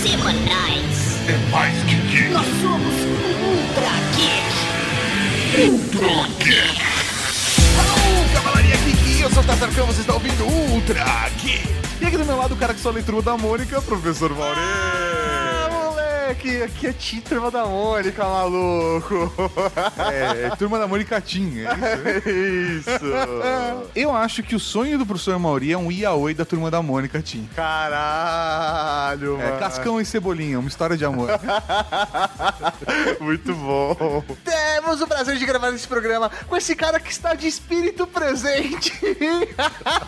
semanais. É mais que geek. Nós somos Ultra Geek. Ultra Geek. Alô, Cavalaria Geek, eu sou o Tatarcão, você está ouvindo Ultra Geek. E aqui do meu lado o cara que só lê Turma da Mônica, professor Maurê. Moleque, aqui é Turma da Mônica, maluco. É, é Turma da Mônica Team, é isso? Isso. Eu acho que o sonho do professor Mauri é um Iaoi da Turma da Mônica Team. Caralho, É, mano. Cascão e Cebolinha, uma história de amor. Muito bom. Temos o prazer de gravar esse programa com esse cara que está de espírito presente.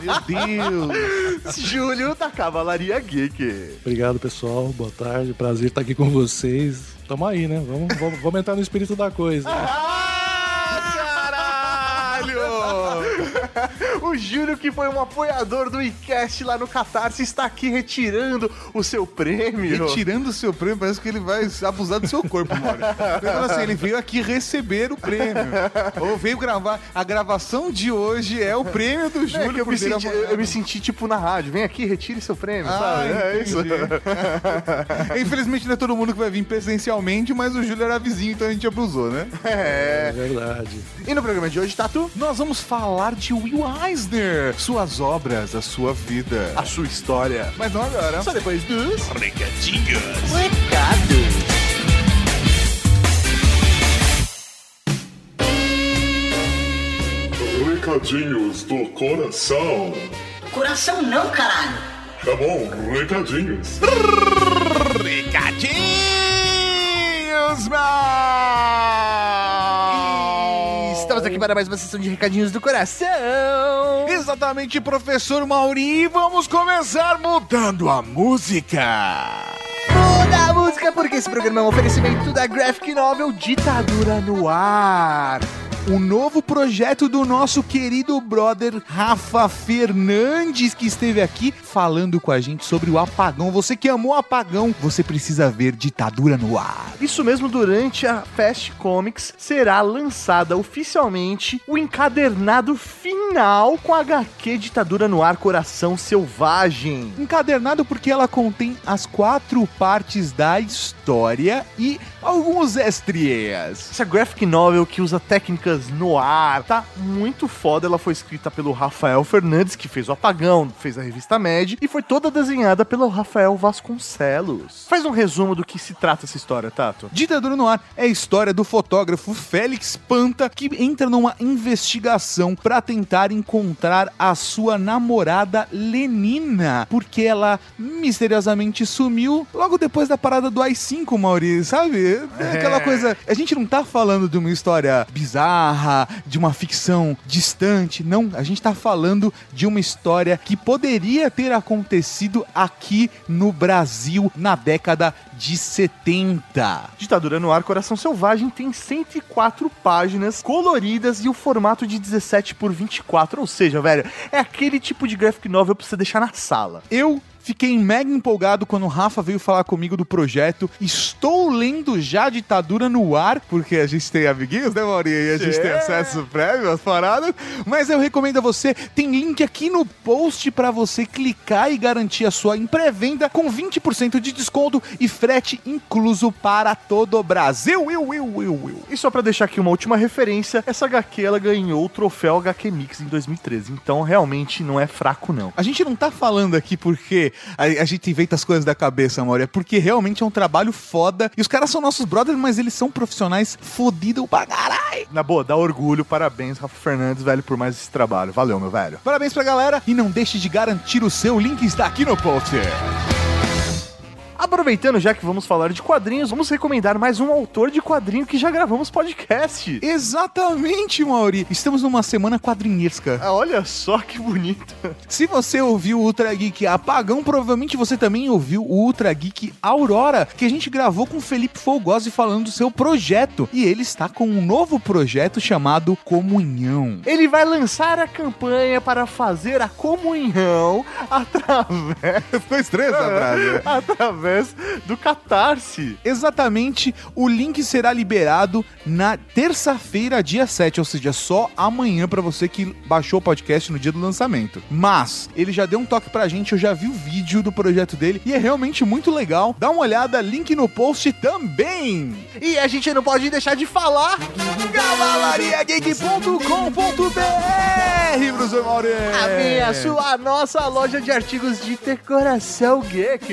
Meu Deus! Júlio da Cavalaria Geek. Obrigado, pessoal. Boa tarde. Prazer estar aqui com vocês. Tamo aí, né? Vamos, vamos, vamos entrar no espírito da coisa. Ah, caralho! O Júlio, que foi um apoiador do iCast lá no Catarse, está aqui retirando o seu prêmio. Retirando o seu prêmio, parece que ele vai abusar do seu corpo, assim, ele veio aqui receber o prêmio. Ou veio gravar. A gravação de hoje é o prêmio do É Júlio que eu me, senti, eu me senti tipo na rádio. Vem aqui, retire seu prêmio, Ah, sabe? É isso. Infelizmente não é todo mundo que vai vir presencialmente, mas o Júlio era vizinho, então a gente abusou, né? É. É verdade. E no programa de hoje, Tatu, Nós vamos falar de Will Eisner, suas obras, a sua vida. a sua história. Mas não agora. Só depois dos Recadinhos. recados. Recadinhos do coração. Coração não, caralho. Tá bom, recadinhos. Recadinhos, aqui para mais uma sessão de recadinhos do coração. Exatamente, professor Mauri. Vamos começar mudando a música. Muda a música porque esse programa é um oferecimento da Graphic Novel Ditadura no Ar. O novo projeto do nosso querido brother Rafa Fernandes, que esteve aqui falando com a gente sobre o apagão. Você que amou o apagão, você precisa ver Ditadura no Ar. Isso mesmo, durante a Fast Comics será lançada oficialmente o encadernado final com a HQ Ditadura no Ar Coração Selvagem. Encadernado porque ela contém as quatro partes da história e alguns extras. Essa graphic novel que usa técnicas no ar, tá muito foda. Ela foi escrita pelo Rafael Fernandes, que fez o Apagão, fez a revista Med, e foi toda desenhada pelo Rafael Vasconcelos. Faz um resumo do que se trata essa história, Tato. Ditadura no Ar é a história do fotógrafo Félix Panta que entra numa investigação para tentar encontrar a sua namorada Lenina, porque ela misteriosamente sumiu logo depois da parada do AI-5, Maurício, sabe? É Aquela coisa. A gente não tá falando de uma história bizarra, de uma ficção distante, não. A gente tá falando de uma história que poderia ter acontecido aqui no Brasil na década de 70. Ditadura no Ar Coração Selvagem tem 104 páginas coloridas e o formato de 17 por 24, ou seja, velho, é aquele tipo de graphic novel pra você deixar na sala. Eu fiquei mega empolgado quando o Rafa veio falar comigo do projeto. Estou lendo já Ditadura no ar, porque a gente tem amiguinhos, né, Maurinho? E a gente tem acesso prévio às paradas. Mas eu recomendo a você, tem link aqui no post para você clicar e garantir a sua em pré-venda com 20% de desconto e frete incluso para todo o Brasil. Eu, eu, eu, eu. E só pra deixar aqui uma última referência, essa HQ ela ganhou o troféu HQ Mix em 2013, então realmente não é fraco não. A gente não tá falando aqui porque a, a gente inventa as coisas da cabeça, amor. É porque realmente é um trabalho foda. E os caras são nossos brothers, mas eles são profissionais fodidos pra caralho. Na boa, dá orgulho, parabéns, Rafa Fernandes, velho, por mais esse trabalho. Valeu, meu velho. Parabéns pra galera. E não deixe de garantir o seu. O link está aqui no post. Aproveitando já que vamos falar de quadrinhos, vamos recomendar mais um autor de quadrinho que já gravamos podcast. Exatamente, Mauri. Estamos numa semana quadrinhesca. Ah, olha só que bonito. Se você ouviu o Ultra Geek Apagão, provavelmente você também ouviu o Ultra Geek Aurora, que a gente gravou com Felipe Folgosi falando do seu projeto. E ele está com um novo projeto chamado Comunhão. Ele vai lançar a campanha para fazer a comunhão através, Ficou estranho essa frase. através através do Catarse. Exatamente, o link será liberado na terça-feira, dia 7, ou seja, só amanhã pra você que baixou o podcast no dia do lançamento. Mas ele já deu um toque pra gente, eu já vi o vídeo do projeto dele e é realmente muito legal. Dá uma olhada, link no post também. E a gente não pode deixar de falar cavalariageek.com.br, professor Maurê. a minha, sua, nossa loja de artigos de decoração geek.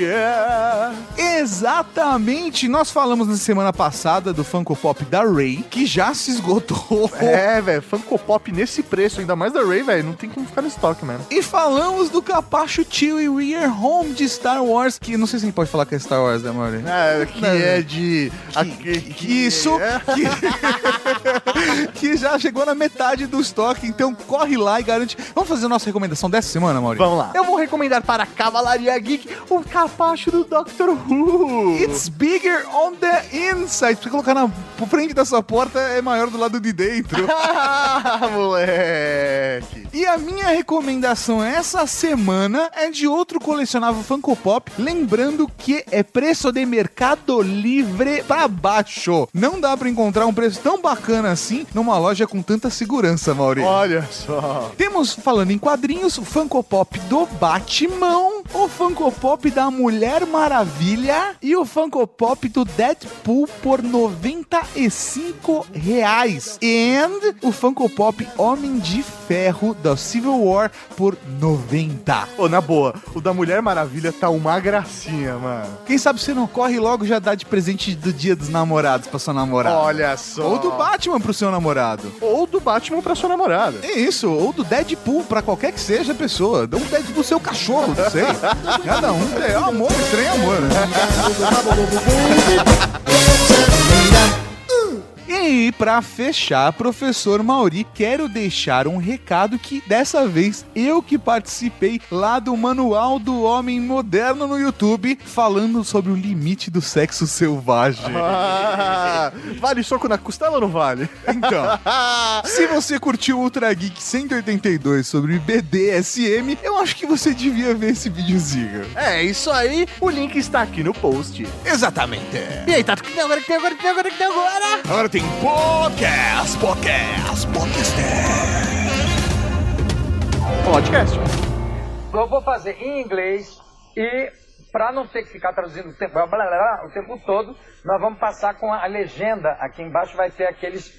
Exatamente, nós falamos na semana passada do Funko Pop da Ray, que já se esgotou. É, velho, Funko Pop nesse preço, ainda mais da Ray, velho, não tem como ficar no estoque, mano. E falamos do capacho Chewie We're Home de Star Wars, que não sei se a gente pode falar que é Star Wars, né, Mauri? É, que é de... Que, que isso que, que já chegou na metade do estoque, então corre lá e garante. Vamos fazer a nossa recomendação dessa semana, Mauri? Vamos lá. Eu vou recomendar para a Cavalaria Geek o capacho do Doctor Who. It's bigger on the inside. Se você colocar na frente da sua porta, é maior do lado de dentro. ah, moleque. E a minha recomendação essa semana é de outro colecionável Funko Pop, lembrando que é preço de Mercado Livre pra baixo. Não dá pra encontrar um preço tão bacana assim numa loja com tanta segurança, Maurício. Olha só. Temos, falando em quadrinhos, o Funko Pop do Batman, o Funko Pop da Mulher Maravilha e o Funko Pop do Deadpool por 95 reais. And o Funko Pop Homem de Ferro da Civil War por 90. Ô, na boa, o da Mulher Maravilha tá uma gracinha, mano. Quem sabe você não corre logo já dá de presente do Dia dos Namorados pra sua namorada. Olha só. Ou do Batman pro seu namorado. Ou do Batman pra sua namorada. É isso, ou do Deadpool, pra qualquer que seja a pessoa. Dá um Deadpool pro seu cachorro, não sei. Cada um é amor, estranho amor, né? E pra fechar, professor Mauri, quero deixar um recado que dessa vez eu que participei lá do Manual do Homem Moderno no YouTube, falando sobre o limite do sexo selvagem. Ah, vale soco na costela ou não vale? Então, se você curtiu o Ultra Geek 182 sobre BDSM, eu acho que você devia ver esse videozinho. É isso aí, o link está aqui no post. Exatamente. E aí, Tato, o que tem agora, que tem agora, que tem agora, que tem agora? Agora tem podcast, podcast, podcast. Podcast. Eu vou fazer em inglês e para não ter que ficar traduzindo o tempo, blá, blá, blá, o tempo todo, nós vamos passar com a legenda. Aqui embaixo vai ter aqueles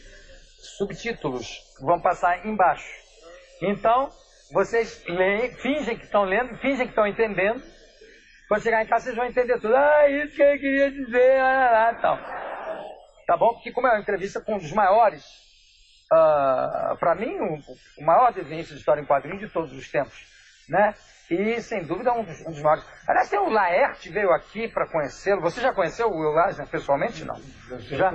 subtítulos que vão passar embaixo. Então, vocês leem, fingem que estão lendo, fingem que estão entendendo. Quando chegar em casa, vocês vão entender tudo. Ah, isso que eu queria dizer, lá, lá, tal. Tá bom? Porque como é uma entrevista com um dos maiores, para mim, o, o maior desenhista de história em quadrinhos de todos os tempos, né? E, sem dúvida, um dos, um dos maiores. Aliás, tem o Laerte veio aqui para conhecê-lo. Você já conheceu o Will Eisner pessoalmente? Não. Já?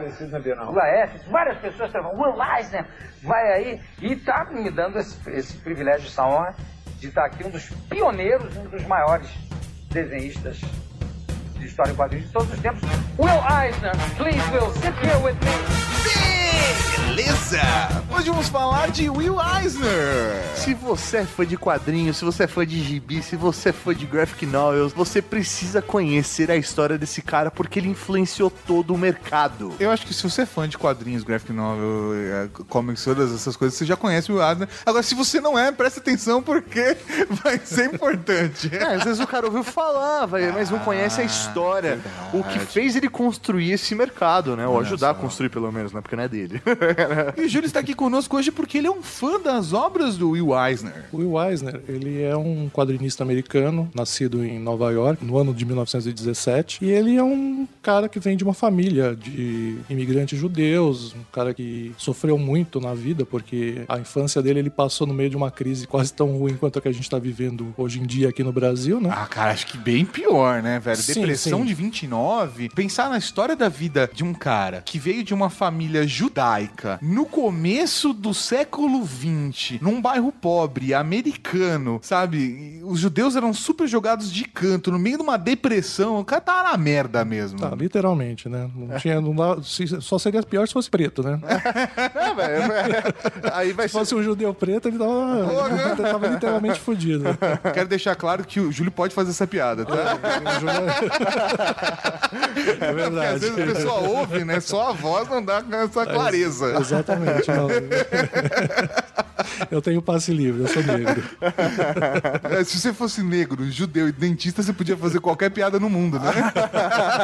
O Laerte, várias pessoas estavam. O Will Eisner vai aí e está me dando esse, esse privilégio, essa honra de estar aqui, um dos pioneiros, um dos maiores desenhistas de história em quadrinhos de todos os tempos. Will Eisner, please, Will, sit here with me. Beleza! Hoje vamos falar de Will Eisner. Se você é fã de quadrinhos, se você é fã de gibi, se você é fã de graphic novels, você precisa conhecer a história desse cara porque ele influenciou todo o mercado. Eu acho que se você é fã de quadrinhos, graphic novel, eh, comics, todas essas coisas, você já conhece o Will Eisner. Agora, se você não é, presta atenção porque vai ser importante. É, às vezes o cara ouviu falar, vai, mas não conhece a história. O que fez ele construir esse mercado, né? Ou ajudar a construir, pelo menos, né? Porque não é dele. E o Júlio está aqui conosco hoje porque ele é um fã das obras do Will Eisner. O Will Eisner, ele é um quadrinista americano, nascido em Nova York, no ano de 1917, e ele é um cara que vem de uma família de imigrantes judeus, um cara que sofreu muito na vida, porque a infância dele ele passou no meio de uma crise quase tão ruim quanto a que a gente está vivendo hoje em dia aqui no Brasil, né? Ah, cara, acho que bem pior, né, velho? Sim, Depressão sim. de 29. Pensar na história da vida de um cara que veio de uma família judaica no começo do século XX, num bairro pobre, americano, sabe? Os judeus eram super jogados de canto, no meio de uma depressão. O cara tava na merda mesmo. Tá, literalmente, né? Não tinha, não dá- só seria pior se fosse preto, né? É, velho. Aí vai Se fosse um judeu preto, ele tava, ele tava literalmente fudido. Quero deixar claro que o Júlio pode fazer essa piada, tá? É Porque às verdade. vezes a pessoa ouve, né? Só a voz não dá essa clareza. Exatamente. Eu tenho passe livre, eu sou negro. É, Se você fosse negro, judeu e dentista, você podia fazer qualquer piada no mundo, né?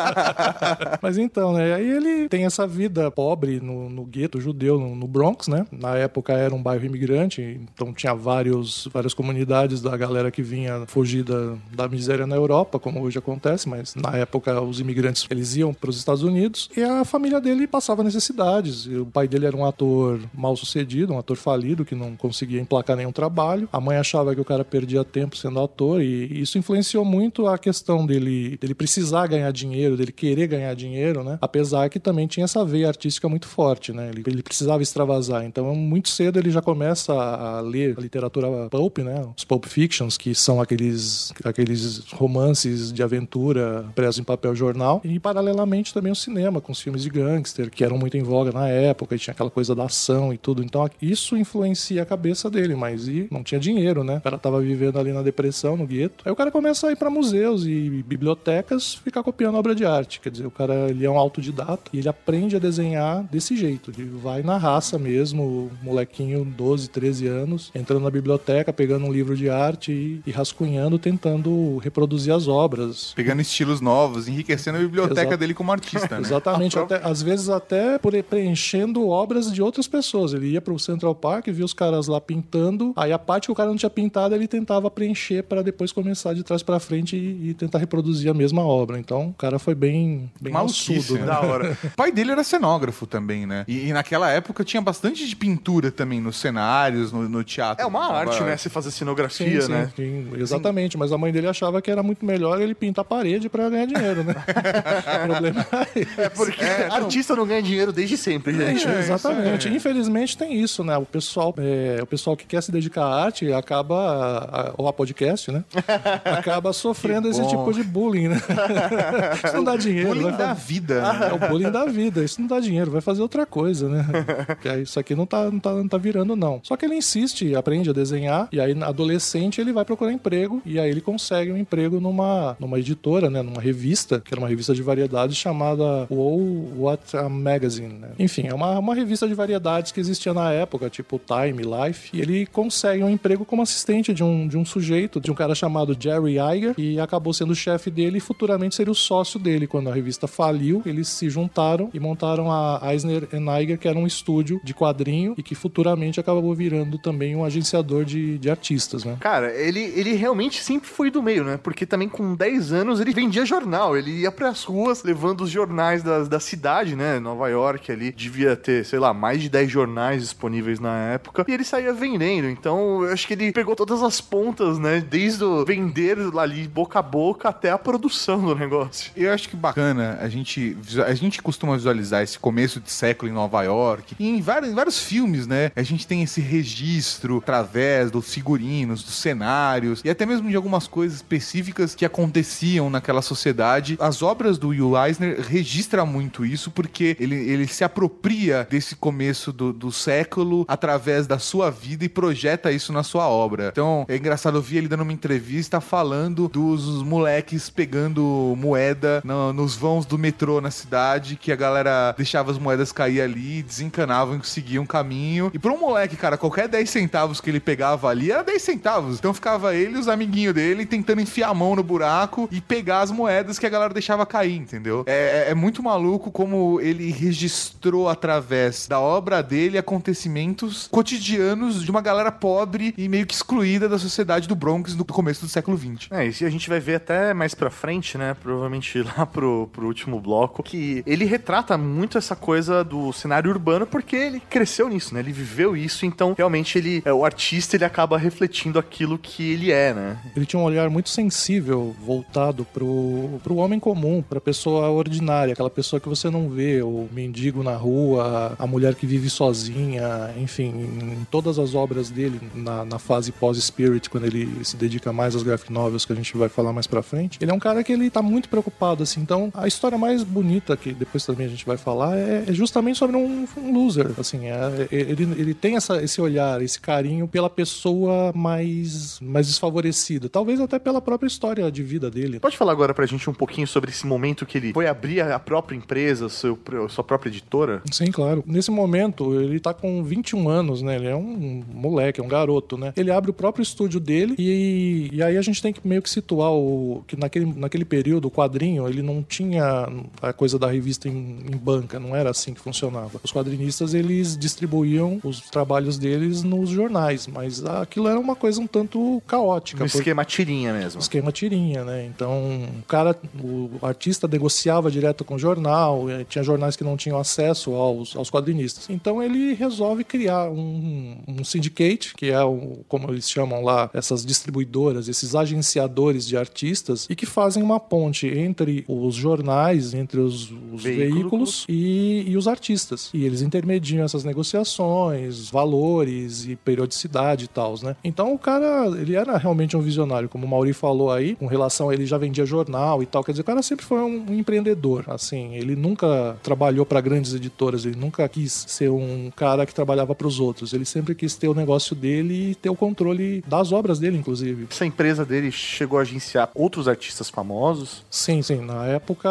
Mas então, né? Aí ele tem essa vida pobre no, no gueto judeu, no, no Bronx, né? Na época era um bairro imigrante, então tinha vários, várias comunidades da galera que vinha fugir da, da miséria na Europa, como hoje acontece, mas na época os imigrantes eles iam para os Estados Unidos e a família dele passava necessidades. O pai dele era um ator mal sucedido, um ator falido que não conseguia emplacar nenhum trabalho. A mãe achava que o cara perdia tempo sendo ator e isso influenciou muito a questão dele, dele precisar ganhar dinheiro, dele querer ganhar dinheiro, né? Apesar que também tinha essa veia artística muito forte, né? Ele, ele precisava extravasar. Então, muito cedo ele já começa a ler a literatura pulp, né? Os pulp fictions, que são aqueles, aqueles romances de aventura presos em papel jornal. E, paralelamente, também o cinema, com os filmes de gangster, que eram muito em voga na época, e tinha aquela coisa da ação e tudo. Então, isso influencia a cabeça dele, mas e não tinha dinheiro, né? O cara tava vivendo ali na depressão, no gueto. Aí o cara começa a ir pra museus e bibliotecas ficar copiando obra de arte. Quer dizer, o cara ele é um autodidata e ele aprende a desenhar desse jeito. Ele vai na raça mesmo, molequinho, 12, 13 anos, entrando na biblioteca, pegando um livro de arte e, e rascunhando, tentando reproduzir as obras. Pegando estilos novos, enriquecendo a biblioteca Exato. dele como artista, né? Exatamente, até, às vezes até por preenchendo obras de outras pessoas. Ele ia pro Central Park, via os caras lá pintando, aí a parte que o cara não tinha pintado ele tentava preencher para depois começar de trás para frente e, e tentar reproduzir a mesma obra. Então o cara foi bem, bem malucudo, né? da hora. O pai dele era cenógrafo também, né? E, e naquela época tinha bastante de pintura também nos cenários, no, no teatro. É uma arte, né? Você fazer Sim, cenografia, sim, né? sim, exatamente, mas a mãe dele achava que era muito melhor ele pintar a parede para ganhar dinheiro, né? o problema é É porque artista não ganha dinheiro desde sempre, gente. É, exatamente. Infelizmente tem isso, né? O pessoal, é, o pessoal que quer se dedicar à arte acaba, a- a- ou a podcast, né? acaba sofrendo esse tipo de bullying, né? isso não dá dinheiro. Bullying vai da vida. É né? o bullying da vida, isso não dá dinheiro, vai fazer outra coisa, né? Isso aqui não tá, não, tá, não tá virando, não. Só que ele insiste, aprende a desenhar, e aí, adolescente, ele vai procurar emprego, e aí ele consegue um emprego numa, numa editora, né? Numa revista, que era uma revista de variedades chamada Wow What a Magazine, né? Enfim, é uma, uma revista de variedades que existia na época, tipo Time, Life, e ele consegue um emprego como assistente de um, de um sujeito, de um cara chamado Jerry Iger, que acabou sendo chefe dele e futuramente seria o sócio dele. Quando a revista faliu, eles se juntaram e montaram a Eisner Iger, que era um estúdio de quadrinho e que futuramente acabou virando também um agenciador de, de artistas, né? Cara, ele, ele realmente sempre foi do meio, né? Porque também com 10 anos ele vendia jornal. Ele ia pras ruas levando os jornais da, da cidade, né? Nova York ali. Devia ter, sei lá, mais de 10 jornais disponíveis na época. E ele saía vendendo. Então, eu acho que ele pegou todas as pontas, né? Desde o vender ali boca a boca até a produção do negócio. Eu acho que bacana a gente a gente costuma visualizar esse começo de século em Nova York e em vários, em vários filmes, né? A gente tem esse registro através dos figurinos, dos cenários e até mesmo de algumas coisas específicas que aconteciam naquela sociedade. As obras do Will Eisner registram muito isso porque ele, ele se apropria desse começo do, do século através da sua vida e projeta isso na sua obra. Então é engraçado eu vi ele dando uma entrevista falando dos moleques pegando moeda no- nos vãos do metrô na cidade, que a galera deixava as moedas cair ali, desencanavam e seguiam um caminho. E pra um moleque, cara, qualquer 10 centavos que ele pegava ali era 10 centavos. Então ficava ele e os amiguinhos dele tentando enfiar a mão no buraco e pegar as moedas que a galera deixava cair, entendeu? É, é- é muito maluco como ele registrou através da obra dele acontecimentos cotidianos de uma galera pobre e meio que excluída da sociedade do Bronx no começo do século XX. É, isso a gente vai ver até mais pra frente, né? Provavelmente lá pro, pro último bloco, que ele retrata muito essa coisa do cenário urbano porque ele cresceu nisso, né? Ele viveu isso, então realmente ele, é, o artista, ele acaba refletindo aquilo que ele é, né? Ele tinha um olhar muito sensível voltado pro, pro homem comum, pra pessoa ordinária, aquela pessoa que você não vê, o mendigo na rua, a mulher que vive sozinha, enfim, em todas as obras dele, na, na fase pós-Spirit, quando ele se dedica mais aos graphic novels, que a gente vai falar mais pra frente, ele é um cara que ele tá muito preocupado, assim, então a história mais bonita, que depois também a gente vai falar, é, é justamente sobre um, um loser, assim, é, ele, ele tem essa, esse olhar, esse carinho pela pessoa mais, mais desfavorecida, talvez até pela própria história de vida dele. Pode falar agora pra gente um pouquinho sobre esse momento que ele foi abrir a própria empresa, seu, sua própria editora? Sim, claro. Nesse momento, ele tá com 21 anos, né? Ele é um moleque, é um garoto, né? Ele abre o próprio estúdio dele e, e aí a gente tem que meio que situar o que naquele, naquele período o quadrinho, ele não tinha a coisa da revista em, em banca, não era assim que funcionava. Os quadrinistas, eles distribuíam os trabalhos deles nos jornais, mas aquilo era uma coisa um tanto caótica. Um porque- esquema tirinha mesmo. esquema tirinha, né? Então, o cara, o artista negociava direto com o jornal, eh, tinha jornais que não tinham acesso aos, aos quadrinistas. Então, ele resolve criar um, um syndicate, que é o, como eles chamam lá, essas distribuidoras, esses agenciadores de artistas, e que fazem uma ponte entre os jornais, entre os, os Veículos. veículos e, e os artistas. E eles intermediam essas negociações, valores e periodicidade e tal, né? Então o cara, ele era realmente um visionário, como o Mauri falou aí, com relação a ele já vendia jornal e tal. Quer dizer, o cara sempre foi um, um empreendedor, assim. Ele nunca trabalhou para grandes editoras, ele nunca quis ser um cara que trabalhava para os outros. Ele sempre quis ter o negócio dele e ter o controle das obras dele, inclusive. Essa empresa dele chegou a agenciar outros artistas famosos. Sim, sim. Na época,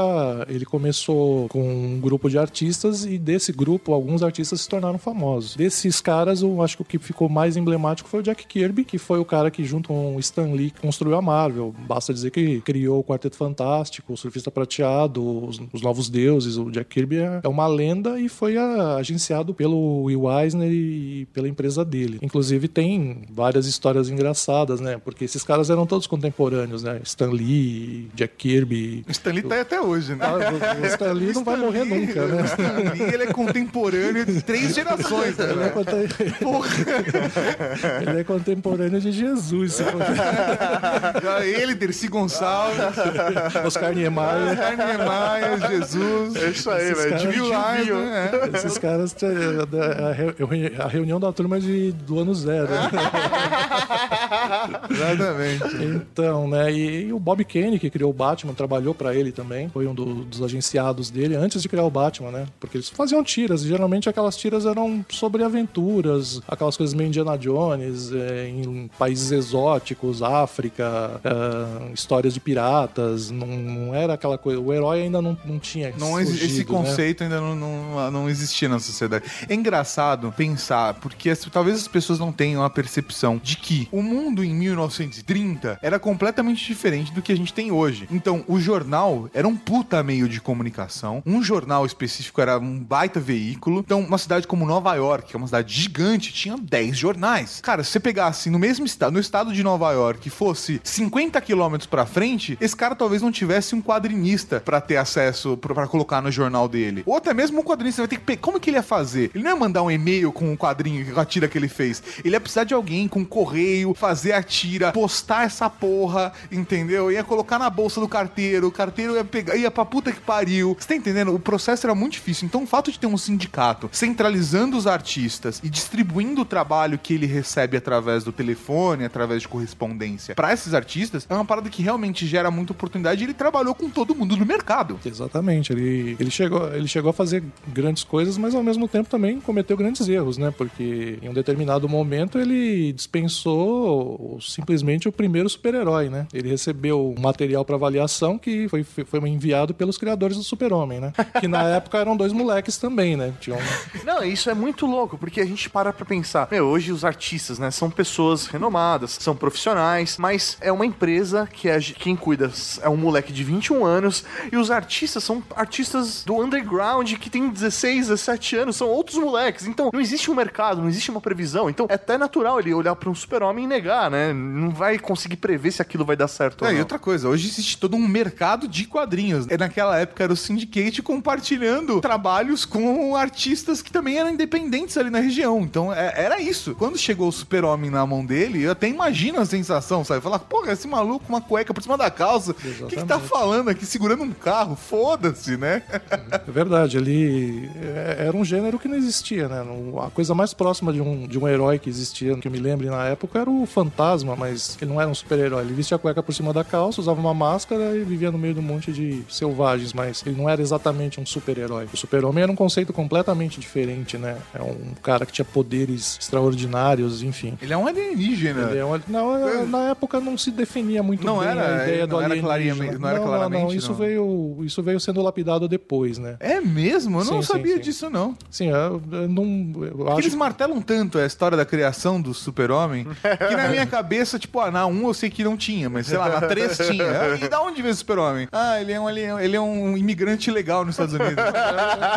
ele começou com um grupo de artistas e desse grupo, alguns artistas se tornaram famosos. Desses caras, eu acho que o que ficou mais emblemático foi o Jack Kirby, que foi o cara que, junto com o Stan Lee, construiu a Marvel. Basta dizer que criou o Quarteto Fantástico, o Surfista Prateado, os, os Novos Deuses. O Jack Kirby é, é uma lenda e foi ah, agenciado pelo Will Eisner e pela empresa dele. Inclusive, tem várias histórias engraçadas, né? Porque esses caras eram todos contemporâneos, né? Stan Lee, Jack Kirby. O Stanley tá aí até hoje, né? Ah, o- o Stan Lee não vai morrer nunca, né? O Stan Lee, ele é contemporâneo de três gerações, Ele é, né? contem- Ele é contemporâneo de Jesus. Ele, Dercy Gonçalves, Oscar Niemeyer. Carne Maia, Jesus. É isso aí, velho. o lá, né? Esses caras, é, re- a reunião da turma de, do ano zero. né? Exatamente. Então, né? E, o Bob Kane, que criou o Batman, trabalhou pra ele também. Foi um do- dos agenciados dele antes de criar o Batman, né? Porque eles faziam tiras. E geralmente aquelas tiras eram sobre aventuras, aquelas coisas meio Indiana Jones, é, em países exóticos, África, é, histórias de piratas. Não, não era aquela coisa. O herói ainda não, não tinha. Não, exi- esse surgido, né? conceito ainda não, não, não existia na sociedade. É engraçado pensar, porque as- talvez as pessoas não tenham a percepção de que o mundo em 1930 era completamente diferente do que a gente tem hoje. Então, o jornal era um puta meio de comunicação. Um jornal específico era um baita veículo. Então, uma cidade como Nova York, que é uma cidade gigante, tinha 10 jornais. Cara, se você pegasse no mesmo estado, no estado de Nova York, fosse 50 quilômetros pra frente, esse cara talvez não tivesse um quadrinista pra ter acesso, pra colocar no jornal dele. Ou até mesmo um quadrinista vai ter que pegar. Como que ele ia fazer? Ele não ia mandar um e-mail com o quadrinho, com a tira que ele fez. Ele ia precisar de alguém com correio, fazer a tira, postar essa porra, entendeu? Ia colocar na bolsa do carteiro, o carteiro ia pegar, ia pra puta que pariu. Você tá entendendo? O processo era muito difícil. Então, o fato de ter um sindicato centralizando os artistas e distribuindo o trabalho que ele recebe através do telefone, através de correspondência pra esses artistas, é uma parada que realmente gera muita oportunidade e ele trabalhou com todo mundo no mercado. Exatamente, ele, ele, chegou, ele chegou a fazer grandes coisas, mas ao mesmo tempo também cometeu grandes erros, né? Porque em um determinado momento ele dispensou simplesmente o primeiro super-herói, né? Ele recebeu material para avaliação que foi, foi enviado pelos criadores do Super-Homem, né? Que na época eram dois moleques também, né? Não, isso é muito louco, porque a gente para pra pensar. Meu, hoje os artistas, né, são pessoas renomadas, são profissionais, mas é uma empresa que é, quem cuida é um moleque de 21 anos e os artistas são artistas do underground que tem 16, 17 anos, são outros moleques. Então não existe um mercado, não existe uma previsão. Então é até natural ele olhar pra um super-homem e negar, né? Não vai conseguir prever se aquilo vai dar certo É, ou e não. outra coisa, hoje existe todo um mercado de quadrinhos. É, Naquela época era o Syndicate compartilhando trabalhos com artistas que também eram independentes ali na região. Então é- era isso. Quando chegou o Super-Homem na mão dele, eu até imagino a sensação, sabe? Falar, porra, esse maluco com uma cueca por cima da calça. O que, que tá falando aqui? Segurando um carro? Foda-se, né? É verdade, ele é- era um gênero que não existia, né? A coisa mais próxima de um, de um herói que existia, que eu me lembre na época, era o Fantasma, mas ele não era um super-herói. Ele vestia a cueca por cima da calça, usava uma máscara e vivia no meio de um monte de selvagens, mas ele não era exatamente um super-herói. O super-homem era um conceito completamente diferente, né? É um cara que tinha poderes extraordinários, enfim. Ele é um alienígena. Ele é um- não, na época não se definia muito Não bem era- a ideia não do era alienígena. não era não, claramente, Isso não. veio, isso veio sendo lapidado depois, né? É mesmo? Eu não Sim, sabia sim. disso, não. Sim, eu, eu não. Eu acho eles martelam tanto a história da criação do super-homem que na minha cabeça, tipo, ah, na 1 eu sei que não tinha, mas sei lá, na 3 tinha. Ah, E da onde veio o super-homem? Ah, ele é, um, alien- ele é um imigrante legal nos Estados Unidos.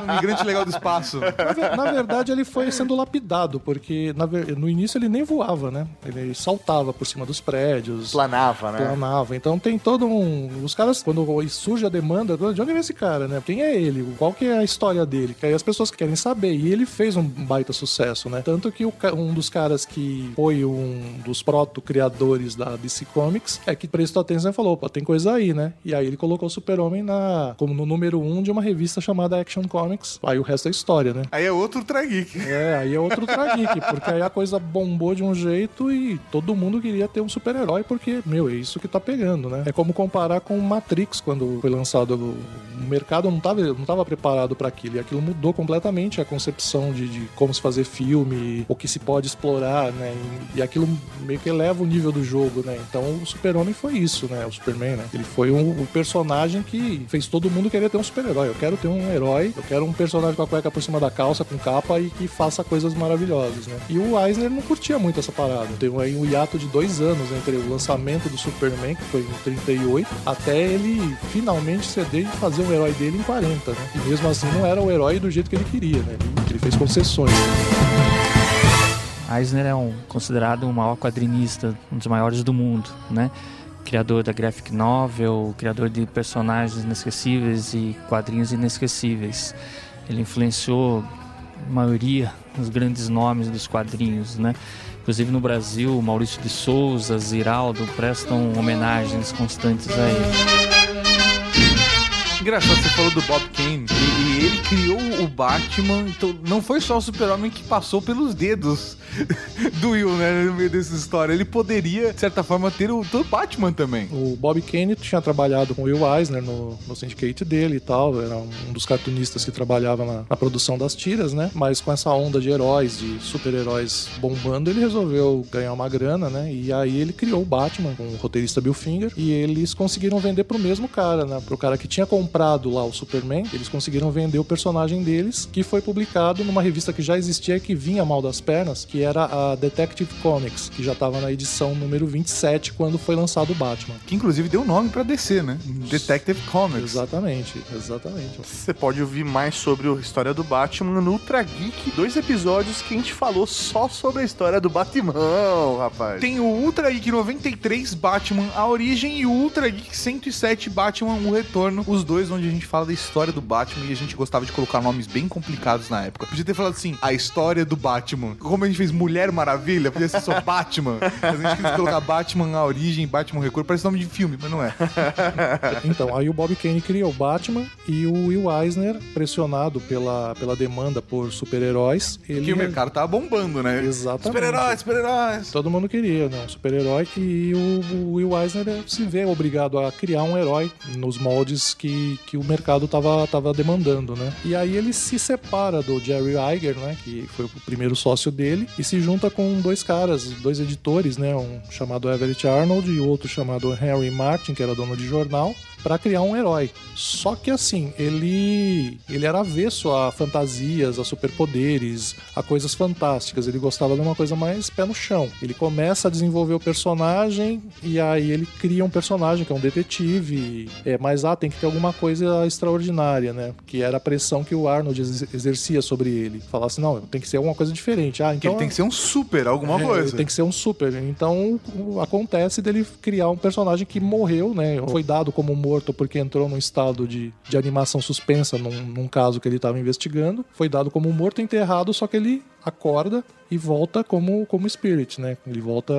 um imigrante legal do espaço. Na ver- Na verdade, ele foi sendo lapidado, porque na no início ele nem voava, né? Ele saltava por cima dos prédios. Planava, né? Planava. Então tem todo um. Os caras, quando surge a demanda, de onde vem esse cara, né? Quem é ele? Qual que é a história dele? Que aí as pessoas querem saber. E ele fez um baita sucesso, né? Tanto que o um dos caras que foi um dos proto-criadores da DC Comics é que prestou atenção e falou: opa, tem coisa aí, né? E aí ele colocou o Super-Homem na, como no número um de uma revista chamada Action Comics. Aí o resto é história, né? Aí é outro Ultra Geek. É, aí é outro Trageek, porque aí a coisa bombou de um jeito e todo mundo queria ter um super-herói, porque, meu, é isso que tá pegando, né? É como comparar com Matrix quando foi lançado. O mercado não tava, não tava preparado para aquilo, e aquilo mudou completamente a concepção de, de como se fazer filme, o que se pode explorar, né? E, e aquilo meio que eleva o nível do jogo, né? Então o Super-Homem foi isso, né? O Superman, né? Ele foi um, o personagem que fez todo mundo querer ter um super-herói. Eu quero ter um herói, eu quero um personagem com a cueca por cima da calça, com capa e que faça coisas maravilhosas, né? E o Eisner não curtia muito essa parada. Teve aí um hiato de dois anos entre o lançamento do Superman, que foi em 38, até ele finalmente ceder e fazer um herói dele em 40, né? E mesmo assim não era o herói do jeito que ele queria, né? Ele, ele fez concessões. Eisner é um, considerado o maior quadrinista, um dos maiores do mundo, né? Criador da graphic novel, criador de personagens inesquecíveis e quadrinhos inesquecíveis. Ele influenciou a maioria dos grandes nomes dos quadrinhos, né? Inclusive no Brasil, Maurício de Souza, Ziraldo prestam homenagens constantes a ele. Engraçado, você falou do Bob Kane. E, ele criou o Batman. Então, não foi só o super-homem que passou pelos dedos do Will, né? No meio dessa história. Ele poderia, de certa forma, ter o, Batman também. O Bob Kane tinha trabalhado com o Will Eisner no, no syndicate dele e tal, era um dos cartunistas que trabalhava na, na produção das tiras, né? Mas com essa onda de heróis, de super-heróis bombando, ele resolveu ganhar uma grana, né? E aí ele criou o Batman com o roteirista Bill Finger e eles conseguiram vender pro mesmo cara, né? Pro cara que tinha comprado lá o Superman, eles conseguiram vender o personagem deles, que foi publicado numa revista que já existia que vinha mal das pernas, que era a Detective Comics, que já tava na edição número 27 quando foi lançado o Batman. Que inclusive deu nome pra DC, né? Detective Comics. Exatamente, exatamente. Você pode ouvir mais sobre a história do Batman no Ultra Geek, dois episódios que a gente falou só sobre a história do Batman, rapaz. Tem o Ultra Geek 93 Batman A Origem e o Ultra Geek 107 Batman O Retorno. Os dois onde a gente fala da história do Batman e a gente gostava de colocar nomes bem complicados na época. Podia ter falado assim, a história do Batman. Como a gente fez Mulher Maravilha, podia ser só Batman. Mas a gente quis colocar Batman A Origem, Batman O Retorno. Parece nome de filme, mas não é. Então, aí o Bob Kane criou o Batman e o Will Eisner, pressionado pela, pela demanda por super-heróis, ele... Que o mercado tava bombando, né? Exatamente. Super-heróis, super-heróis. Todo mundo queria, né? Um super-herói. E o, o Will Eisner se vê obrigado a criar um herói nos moldes que, que o mercado tava, tava demandando, né? E aí ele se separa do Jerry Iger, né? Que foi o primeiro sócio dele, e e se junta com dois caras, dois editores, né? Um chamado Everett Arnold e outro chamado Henry Martin, que era dono de jornal, para criar um herói. Só que assim, ele ele era avesso a fantasias, a superpoderes, a coisas fantásticas. Ele gostava de uma coisa mais pé no chão. Ele começa a desenvolver o personagem e aí ele cria um personagem que é um detetive. É, mas ah, tem que ter alguma coisa extraordinária, né? Que era a pressão que o Arnold ex- exercia sobre ele. Falar assim, não, tem que ser alguma coisa diferente. Ah, então ele tem que ser um super, alguma é, coisa. Tem que ser um super. Então acontece dele criar um personagem que morreu, né? Foi dado como morto porque entrou num estado de, de animação suspensa num, num caso que ele estava investigando. Foi dado como morto, enterrado, só que ele acorda e volta como, como Spirit, né? Ele volta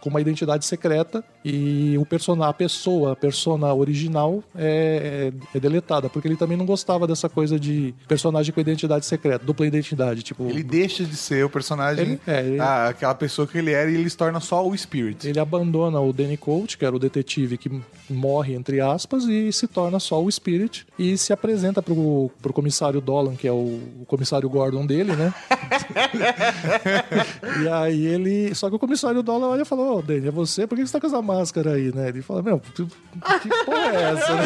com uma identidade secreta e o persona, a pessoa, a persona original é, é, é deletada, porque ele também não gostava dessa coisa de personagem com identidade secreta, dupla identidade, tipo... Ele deixa de ser o personagem, Ele- é, ele- aquela pessoa que ele era e ele se torna só o Spirit. Ele abandona o Danny Colt, que era o detetive que morre, entre aspas, e se torna só o Spirit e se apresenta pro, pro comissário Dolan, que é o, o comissário Gordon dele, né? e aí ele. Só que o comissário Dolan olha e fala: Ô, Danny, é você? Por que você tá com essa máscara aí, né? Ele fala: Meu, que, que porra é essa, né?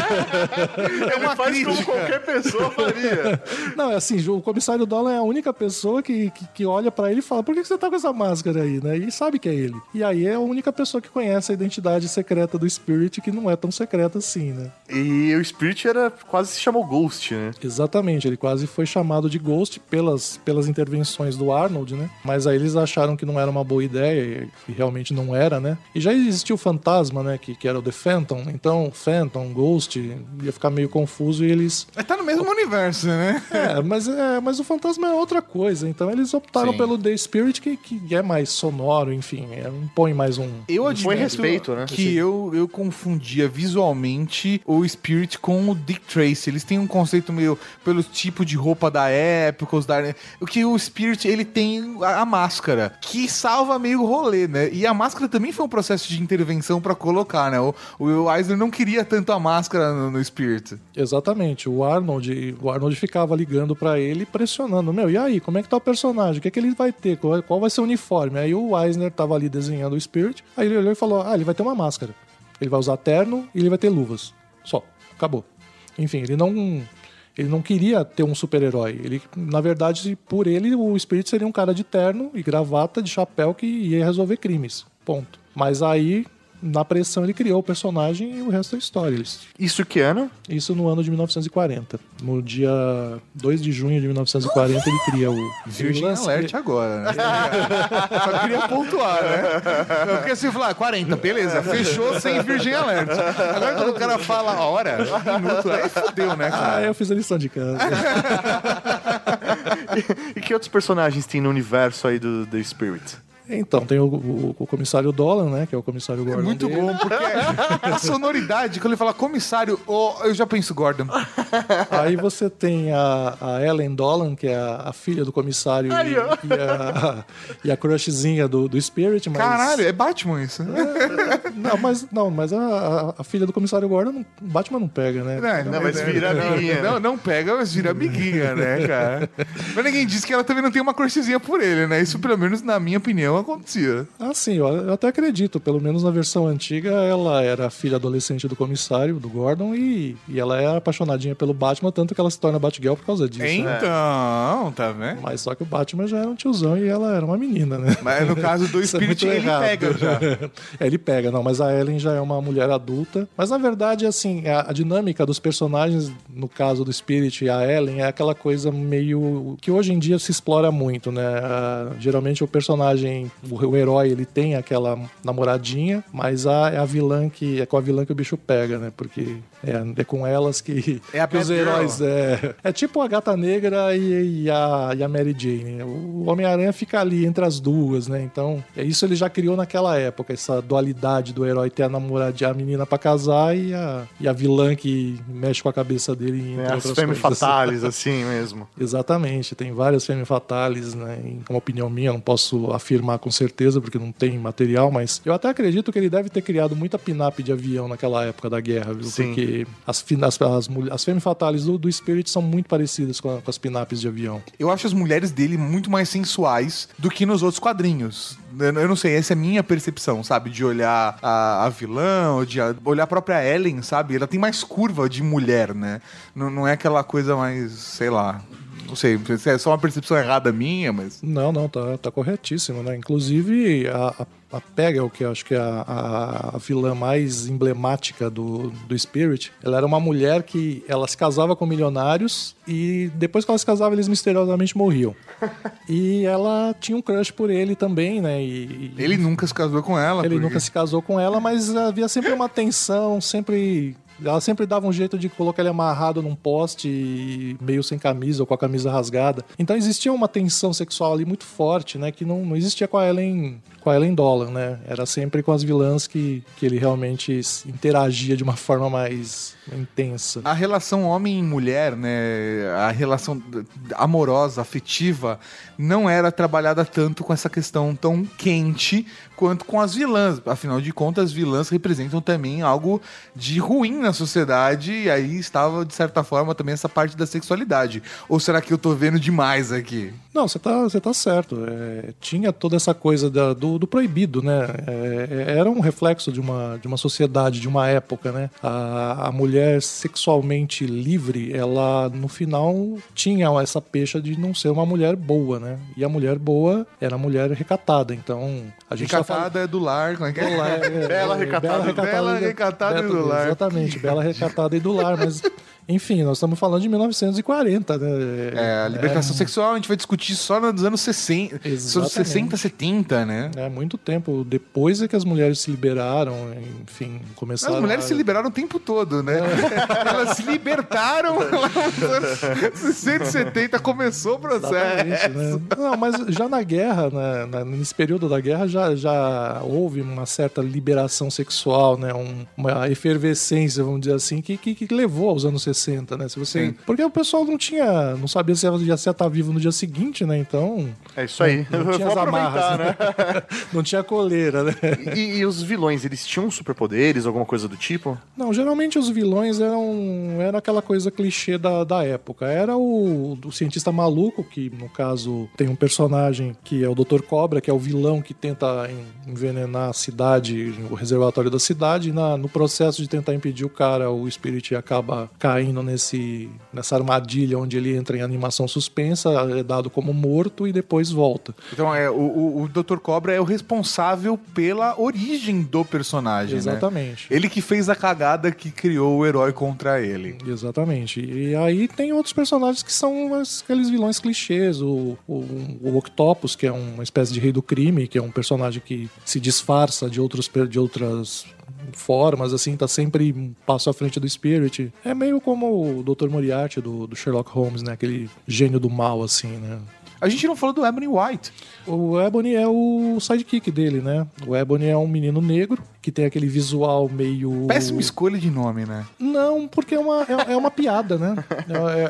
É uma Faz como crítica. qualquer pessoa faria. Não, é assim, o comissário Dolan é a única pessoa que, que, que olha pra ele e fala: Por que que você tá com essa máscara aí, né? E sabe que é ele. E aí é a única pessoa que conhece a identidade secreta do Spirit, que não é tão secreta assim, né? E o Spirit era quase se chamou Ghost, né? Exatamente, ele quase foi chamado de Ghost pelas, pelas intervenções do Arnold, né? Mas aí eles acharam que não era uma boa ideia, e realmente não era, né? E já existia o fantasma, né? Que, que era o The Phantom, então Phantom, Ghost, ia ficar meio confuso e eles. Mas tá no mesmo universo, né? É, mas, é, mas o fantasma é outra coisa, então eles optaram Sim. pelo The Spirit, que, que é mais sonoro, enfim, é, impõe mais um. Eu Foi admito respeito, né? que eu, eu confundia visualmente o Spirit com o Dick Tracy. Eles têm um conceito meio pelo tipo de roupa da época, os da... O que o Spirit, ele tem a, a máscara, que salva meio o rolê, né? E a máscara também foi um processo de intervenção pra colocar, né? O, o Eisner não queria tanto a máscara no, no Spirit. Exatamente, o Arnold, o Arnold ficava ligando pra ele, pressionando, meu, e aí, como é que tá o personagem? O que é que ele vai ter? Qual, qual vai ser o uniforme? Aí o Eisner tava ali desenhando o Spirit, aí ele olhou e falou, ah, ele vai ter uma máscara. Ele vai usar terno e ele vai ter luvas. Só, acabou. Enfim, ele não ele não queria ter um super-herói. Ele, na verdade, por ele, o Spirit seria um cara de terno e gravata, de chapéu que ia resolver crimes. Ponto. Mas aí, na pressão, ele criou o personagem e o resto é história. Isso que ano? isso no ano de 1940. No dia 2 de junho de 1940, ele cria o. Virgin Alert agora, né? Só queria pontuar, né? Porque se falar 40, beleza, fechou sem Virgin Alert. Agora quando o cara fala hora, minuto, aí fodeu, né, Ah, cara? eu fiz a lição de casa. E que outros personagens tem no universo aí do The Spirit? Então, tem o, o- o comissário Dolan, né? Que é o comissário É Gordon. muito dele. bom, porque a sonoridade, quando ele fala comissário, oh, eu já penso Gordon. Aí você tem a, a Ellen Dolan, que é a, a filha do comissário e, e a, e a crushzinha do, do Spirit. Mas, Caralho, é Batman isso. Não, mas, não, mas a, a- filha do comissário Gordon, não- Batman não pega, né? Não, mas vira não, amiguinha. Não, não pega, mas vira amiguinha, né, cara? Mas ninguém disse que ela também não tem uma crushzinha por ele, né? Isso, pelo menos, na minha opinião, acontecia. Ah, sim, eu, até acredito. Pelo menos na versão antiga, ela era filha adolescente do comissário, do Gordon, e, e ela era apaixonadinha pelo Batman, tanto que ela se torna Batgirl por causa disso. né? Então, tá vendo? Mas só que o Batman já era um tiozão e ela era uma menina, né? Mas no caso do é Spirit, muito ele errado. pega já. É, ele pega, não, mas a Ellen já é uma mulher adulta. Mas na verdade, assim, a, a dinâmica dos personagens, no caso do Spirit e a Ellen, é aquela coisa meio. que hoje em dia se explora muito, né? Ah, geralmente o personagem, o, herói, ele tem aquela namoradinha, mas a, é a vilã que. é com a vilã que o bicho pega, né? Porque é, é com elas que, É a que os heróis. É, é tipo a Gata Negra e, e a, e a Mary Jane. O Homem-Aranha fica ali entre as duas, né? Então, é isso ele já criou naquela época, essa dualidade do herói ter a namoradinha, a menina pra casar e a, e a vilã que mexe com a cabeça dele. entre É, as femme fatales, assim mesmo. Exatamente, tem várias femme fatales, né? Em uma opinião minha, não posso afirmar com certeza porque não tem material, mas eu até acredito que ele deve ter criado muita pin-up de avião naquela época da guerra, viu? Sim. Porque as, as, as, as femme fatales do, do Spirit são muito parecidas com, a- com as pinapes de avião. Eu acho as mulheres dele muito mais sensuais do que nos outros quadrinhos. Eu, eu não sei, essa é a minha percepção, sabe? De olhar a, a vilã, de olhar a própria Ellen, sabe? Ela tem mais curva de mulher, né? Não, não é aquela coisa mais, sei lá. Não sei, se é só uma percepção errada minha, mas. Não, não, tá, tá corretíssimo, né? Inclusive, a, a, a Pegel, que eu acho que é a, a, a vilã mais emblemática do, do Spirit, ela era uma mulher que ela se casava com milionários e depois que ela se casava, eles misteriosamente morriam. E ela tinha um crush por ele também, né? E, e- Ele nunca se casou com ela. ele porque- nunca se casou com ela, mas havia sempre uma tensão, sempre. Ela sempre dava um jeito de colocar ele amarrado num poste, meio sem camisa ou com a camisa rasgada. Então existia uma tensão sexual ali muito forte, né? Que não, não existia com a Ellen, com a Ellen Dolan, né? Era sempre com as vilãs que, que ele realmente interagia de uma forma mais intensa. A relação homem e mulher, né? A relação amorosa, afetiva, não era trabalhada tanto com essa questão tão quente quanto com as vilãs. Afinal de contas, as vilãs representam também algo de ruim na sociedade, e aí estava, de certa forma, também essa parte da sexualidade. Ou será que eu tô vendo demais aqui? Não, você tá, você tá certo. É, tinha toda essa coisa da- do, do proibido, né? É, é, era um reflexo de uma, de uma sociedade, de uma época, né? A, a mulher sexualmente livre, ela no final tinha essa pecha de não ser uma mulher boa, né? E a mulher boa era a mulher recatada. Então, a gente tá Recatada é do lar, como é que é? do lar, é, Bela é, recatada. Bela e- recatada e do Bela- lar. Exatamente, bela recatada e do lar, mas enfim, nós estamos falando de 1940, né? É, a libertação sexual a gente vai discutir só nos anos 60, anos Exatamente. 60, 70, né? É muito tempo depois é que as mulheres se liberaram, enfim, começaram. As mulheres a... se liberaram o tempo todo, né? Elas se libertaram lá nos anos 60 e 70, começou o processo. Né? Não, mas já na guerra, né, nesse período da guerra, já, já houve uma certa liberação sexual, né? Um- uma efervescência, vamos dizer assim, que, que, que levou aos anos 60, né? Se você... Sim. Porque o pessoal não tinha. não sabia se ia estar vivo no dia seguinte, né? Então. É isso aí. Não tinha Vou as amarras, aproveitar, né? Não tinha coleira, né? E, e os vilões, eles tinham superpoderes, alguma coisa do tipo? Não, geralmente os vilões eram era aquela coisa clichê da, da época. Era o, o cientista maluco, que no caso tem um personagem que é o Dr. Cobra, que é o vilão que tenta en- envenenar a cidade, o reservatório da cidade, e na, no processo de tentar impedir o cara, o Spirit acaba caindo nesse, nessa armadilha onde ele entra em animação suspensa, é dado como morto e depois volta. Então, é, o, o, o Dr. Cobra é o responsável pela origem do personagem, né? Exatamente. Ele que fez a cagada que criou o herói contra ele. Exatamente. E aí tem outros personagens que são aqueles vilões clichês. O, o, o Octopus, que é uma espécie de rei do crime, que é um personagem que se disfarça de, outros, de outras formas, assim, tá sempre um passo à frente do Spirit. É meio como o Dr. Moriarty do, do Sherlock Holmes, né? Aquele gênio do mal, assim, né? A gente não falou do Ebony White. O Ebony é o sidekick dele, né? O Ebony é um menino negro que tem aquele visual meio. Péssima escolha de nome, né? Não, porque é uma, é, é uma piada, né?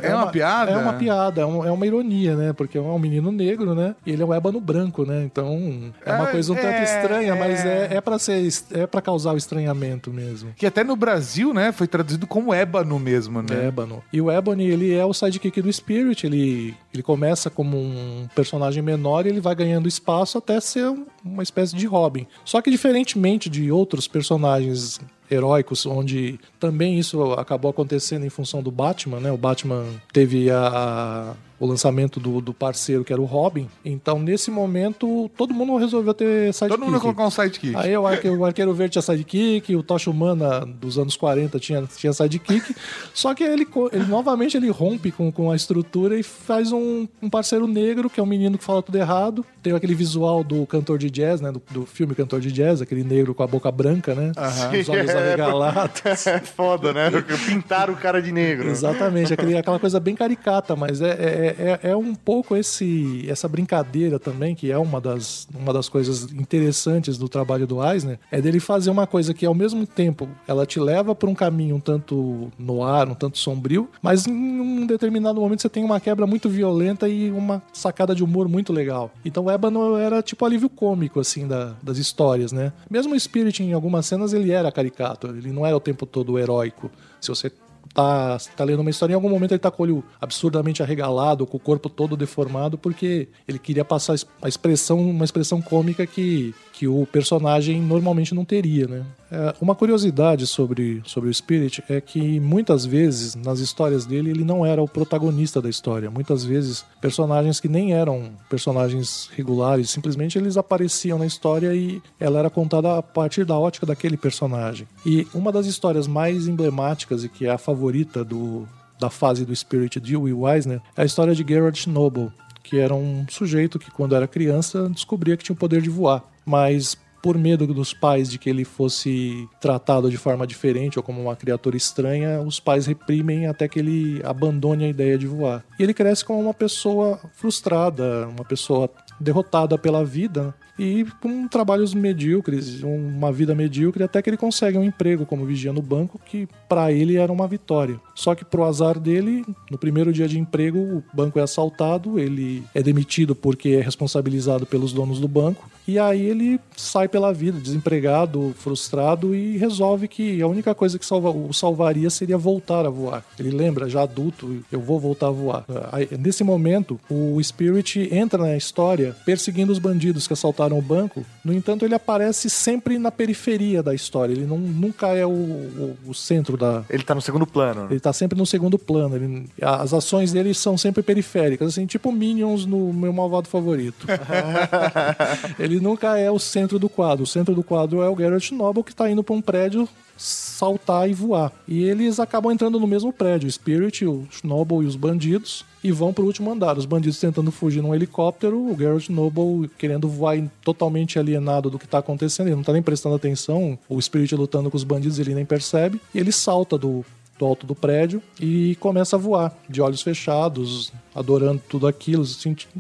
É, É uma piada? É uma piada, é, um- é uma ironia, né? Porque é um menino negro, né? E ele é um ébano branco, né? Então é uma É, coisa um tanto é, estranha, mas é. é, é para ser é para causar o estranhamento mesmo. Que até no Brasil, né, foi traduzido como ébano mesmo, né? Ébano. E o Ebony, ele é o sidekick do Spirit, ele, ele começa como um personagem menor e ele vai ganhando espaço até ser um- uma espécie de Robin. Só que diferentemente de outros personagens heróicos, onde também isso acabou acontecendo em função do Batman, né? O Batman teve a- o lançamento do, do parceiro que era o Robin. Então, nesse momento, todo mundo resolveu ter sidekick. Todo mundo vai colocar um sidekick. Aí o arqueiro, o arqueiro Verde tinha sidekick, o Tocha Humana dos anos 40 tinha, tinha sidekick. só que ele, ele novamente ele rompe com, com a estrutura e faz um, um parceiro negro, que é um menino que fala tudo errado. Tem aquele visual do cantor de jazz, né? Do, do filme Cantor de Jazz, aquele negro com a boca branca, né? Os olhos arregalados. É foda, né? Pintaram o cara de negro. Exatamente, aquele, aquela coisa bem caricata, mas é, é- é, é, é um pouco esse, essa brincadeira também, que é uma das, uma das coisas interessantes do trabalho do Eisner, é dele fazer uma coisa que ao mesmo tempo ela te leva para um caminho um tanto no ar, um tanto sombrio, mas em um determinado momento você tem uma quebra muito violenta e uma sacada de humor muito legal. Então o Ébano era tipo alívio cômico, assim, da, das histórias, né? Mesmo o Spirit, em algumas cenas, ele era caricato, ele não era o tempo todo heróico. Se você tá, tá lendo uma história, em algum momento ele tá com o olho absurdamente arregalado, com o corpo todo deformado, porque ele queria passar a expressão, uma expressão cômica que, que o personagem normalmente não teria, né? É, uma curiosidade sobre, sobre o Spirit é que muitas vezes nas histórias dele ele não era o protagonista da história. Muitas vezes personagens que nem eram personagens regulares, simplesmente eles apareciam na história e ela era contada a partir da ótica daquele personagem. E uma das histórias mais emblemáticas e que é a favorita do, da fase do Spirit de Will Eisner é a história de Gerard Noble, que era um sujeito que quando era criança descobria que tinha o poder de voar, mas por medo dos pais de que ele fosse tratado de forma diferente ou como uma criatura estranha, os pais reprimem até que ele abandone a ideia de voar. E ele cresce como uma pessoa frustrada, uma pessoa derrotada pela vida e com trabalhos medíocres, uma vida medíocre, até que ele consegue um emprego como vigia no banco, que para ele era uma vitória. Só que pro azar dele, no primeiro dia de emprego, o banco é assaltado, ele é demitido porque é responsabilizado pelos donos do banco, e aí ele sai pela vida, desempregado, frustrado, e resolve que a única coisa que salva, o salvaria seria voltar a voar. Ele lembra, já adulto, eu vou voltar a voar. Aí, nesse momento, o Spirit entra na história perseguindo os bandidos que assaltaram o banco. No entanto, ele aparece sempre na periferia da história. Ele não, nunca é o, o, o centro da. Ele tá no segundo plano. né? Ele tá sempre no segundo plano. Ele- as ações dele são sempre periféricas, assim, tipo Minions no meu malvado favorito. ele nunca é o centro do quadro. O centro do quadro é o Garrett Noble que tá indo pra um prédio saltar e voar. E eles acabam entrando no mesmo prédio, o Spirit, o Noble e os bandidos, e vão pro último andar. Os bandidos tentando fugir num helicóptero, o Garrett Noble querendo voar totalmente alienado do que tá acontecendo, ele não tá nem prestando atenção, o Spirit lutando com os bandidos, ele nem percebe, e ele salta do do alto do prédio e começa a voar, de olhos fechados, adorando tudo aquilo,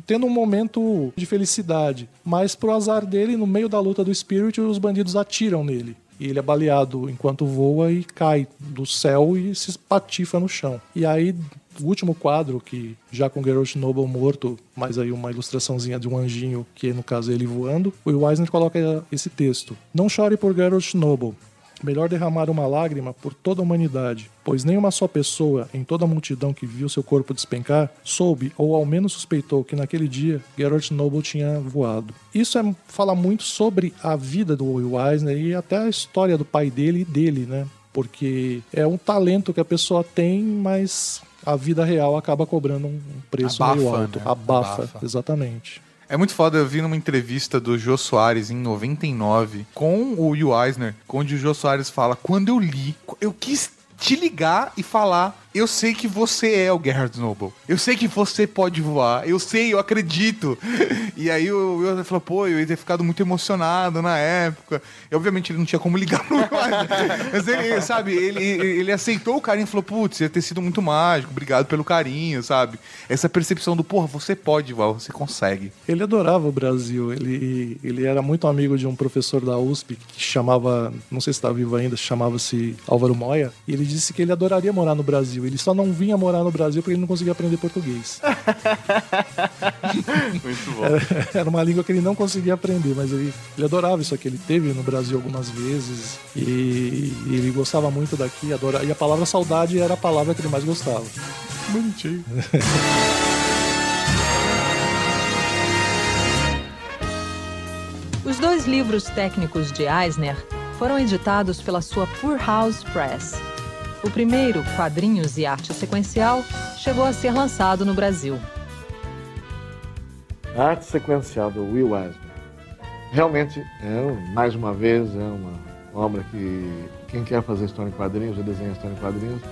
tendo um momento de felicidade. Mas pro azar dele, no meio da luta do Spirit, os bandidos atiram nele. E ele é baleado enquanto voa e cai do céu e se espatifa no chão. E aí, o último quadro, que já com Geralt Noble morto, mas aí uma ilustraçãozinha de um anjinho, que no caso é ele voando, o Eisner coloca esse texto. Não chore por Geralt Noble. Melhor derramar uma lágrima por toda a humanidade, pois nenhuma só pessoa em toda a multidão que viu seu corpo despencar soube ou ao menos suspeitou que naquele dia Geralt Noble tinha voado. Isso é, fala muito sobre a vida do Will Eisner e até a história do pai dele e dele, né? Porque é um talento que a pessoa tem, mas a vida real acaba cobrando um preço Abafa, meio alto. né? Abafa, Abafa. exatamente. É muito foda, eu vi numa entrevista do Jô Soares em 99 com o Will Eisner, onde o Jô Soares fala: quando eu li, eu quis te ligar e falar. Eu sei que você é o Gerhard Noble. Eu sei que você pode voar. Eu sei, eu acredito. E aí o Will falou, pô, eu ia ter ficado muito emocionado na época. E obviamente ele não tinha como ligar pro. Mas ele, sabe, ele, ele aceitou o carinho e falou, putz, ia ter sido muito mágico. Obrigado pelo carinho, sabe? Essa percepção do, porra, você pode voar, você consegue. Ele adorava o Brasil. Ele, ele era muito amigo de um professor da USP que chamava, não sei se está vivo ainda, chamava-se Álvaro Moya. E ele disse que ele adoraria morar no Brasil. Ele só não vinha morar no Brasil porque ele não conseguia aprender português. Muito bom. Era, era uma língua que ele não conseguia aprender, mas ele, ele adorava isso aqui. Ele teve no Brasil algumas vezes e, e ele gostava muito daqui. Adora, e a palavra saudade era a palavra que ele mais gostava. Bonitinho. Os dois livros técnicos de Eisner foram editados pela sua Poor House Press. O primeiro, Quadrinhos e Arte Sequencial, chegou a ser lançado no Brasil. A arte sequencial do Will Eisner realmente é, mais uma vez, é uma obra que quem quer fazer história em quadrinhos, ou desenhar história em quadrinhos,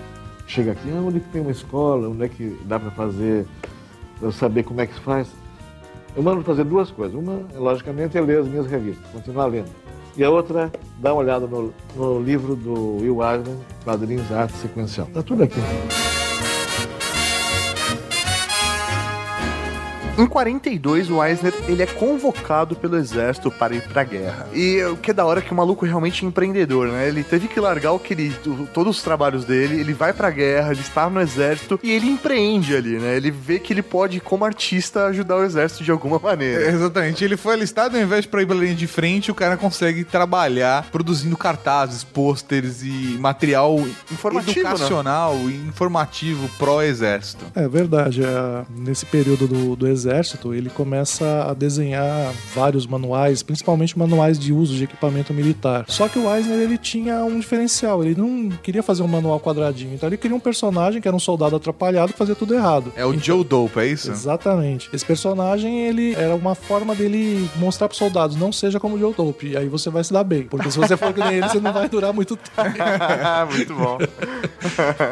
chega aqui, ah, onde tem uma escola, onde é que dá para fazer, para saber como é que se faz. Eu mando fazer duas coisas. Uma, logicamente, é ler as minhas revistas, continuar lendo. E a outra, dar uma olhada no, no livro do Will Eisner, Quadrinhos Arte Sequencial. Está tudo aqui. Em 42, o Eisner ele é convocado pelo exército para ir pra guerra. E o que é da hora é que o maluco realmente é empreendedor, né? Ele teve que largar o que ele, o- todos os trabalhos dele, ele vai pra guerra, ele está no exército e ele empreende ali, né? Ele vê que ele pode, como artista, ajudar o exército de alguma maneira. É, Exatamente, ele foi alistado, ao invés de pra ir pra linha de frente, o cara consegue trabalhar produzindo cartazes, pôsteres e material Informativo, né? educacional e informativo pró-exército. É verdade. é, nesse período do, do exército, ele começa a desenhar vários manuais, principalmente manuais de uso de equipamento militar. Só que o Eisner ele tinha um diferencial. Ele não queria fazer um manual quadradinho. Então ele queria um personagem que era um soldado atrapalhado que fazia tudo errado. É o Joe Dope, é isso? Exatamente. Esse personagem, ele era uma forma dele mostrar pros soldados, não seja como o Joe Dope. E aí você vai se dar bem. Porque se você for que nem ele, você não vai durar muito tempo. Muito bom.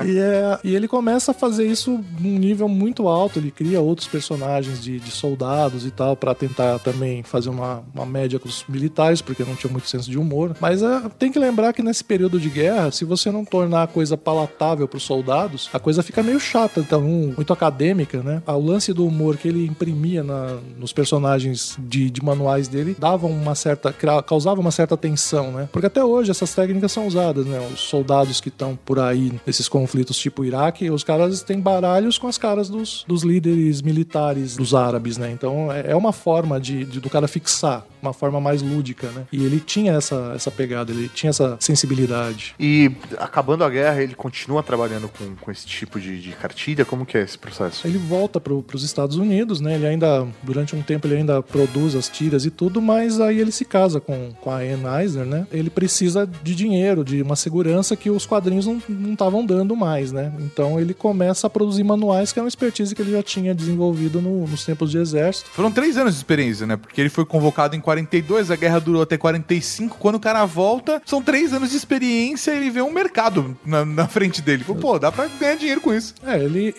E, é- e ele começa a fazer isso num nível muito alto. Ele cria outros personagens de, de soldados e tal, pra tentar também fazer uma, uma média com os militares, porque não tinha muito senso de humor. Mas é, tem que lembrar que nesse período de guerra, se você não tornar a coisa palatável pros soldados, a coisa fica meio chata, então, muito acadêmica, né? O lance do humor que ele imprimia na- nos personagens de, de manuais dele dava uma certa. causava uma certa tensão, né? Porque até hoje essas técnicas são usadas, né? Os soldados que estão por aí nesses conflitos tipo Iraque, os caras têm baralhos com as caras dos, dos líderes militares dos árabes, né? Então é é uma forma de, de- do cara fixar, uma forma mais lúdica, né? E ele tinha essa, essa pegada, ele tinha essa sensibilidade. E acabando a guerra, ele continua trabalhando com, com esse tipo de, de cartilha? Como que é esse processo? Ele volta para os Estados Unidos, né? Ele ainda, durante um tempo, ele ainda produz as tiras e tudo, mas aí ele se casa com, com a Anne Eisner, né? Ele precisa de dinheiro, de uma segurança que os quadrinhos não estavam dando mais, né? Então ele começa a produzir manuais, que é uma expertise que ele já tinha desenvolvido no- nos tempos de exército. Foram três anos de experiência, né? Porque ele foi convocado em 42, a guerra durou até 45. Quando o cara volta, são três anos de experiência e ele vê um mercado na, na frente dele. Pô, dá pra ganhar dinheiro com isso. É, ele,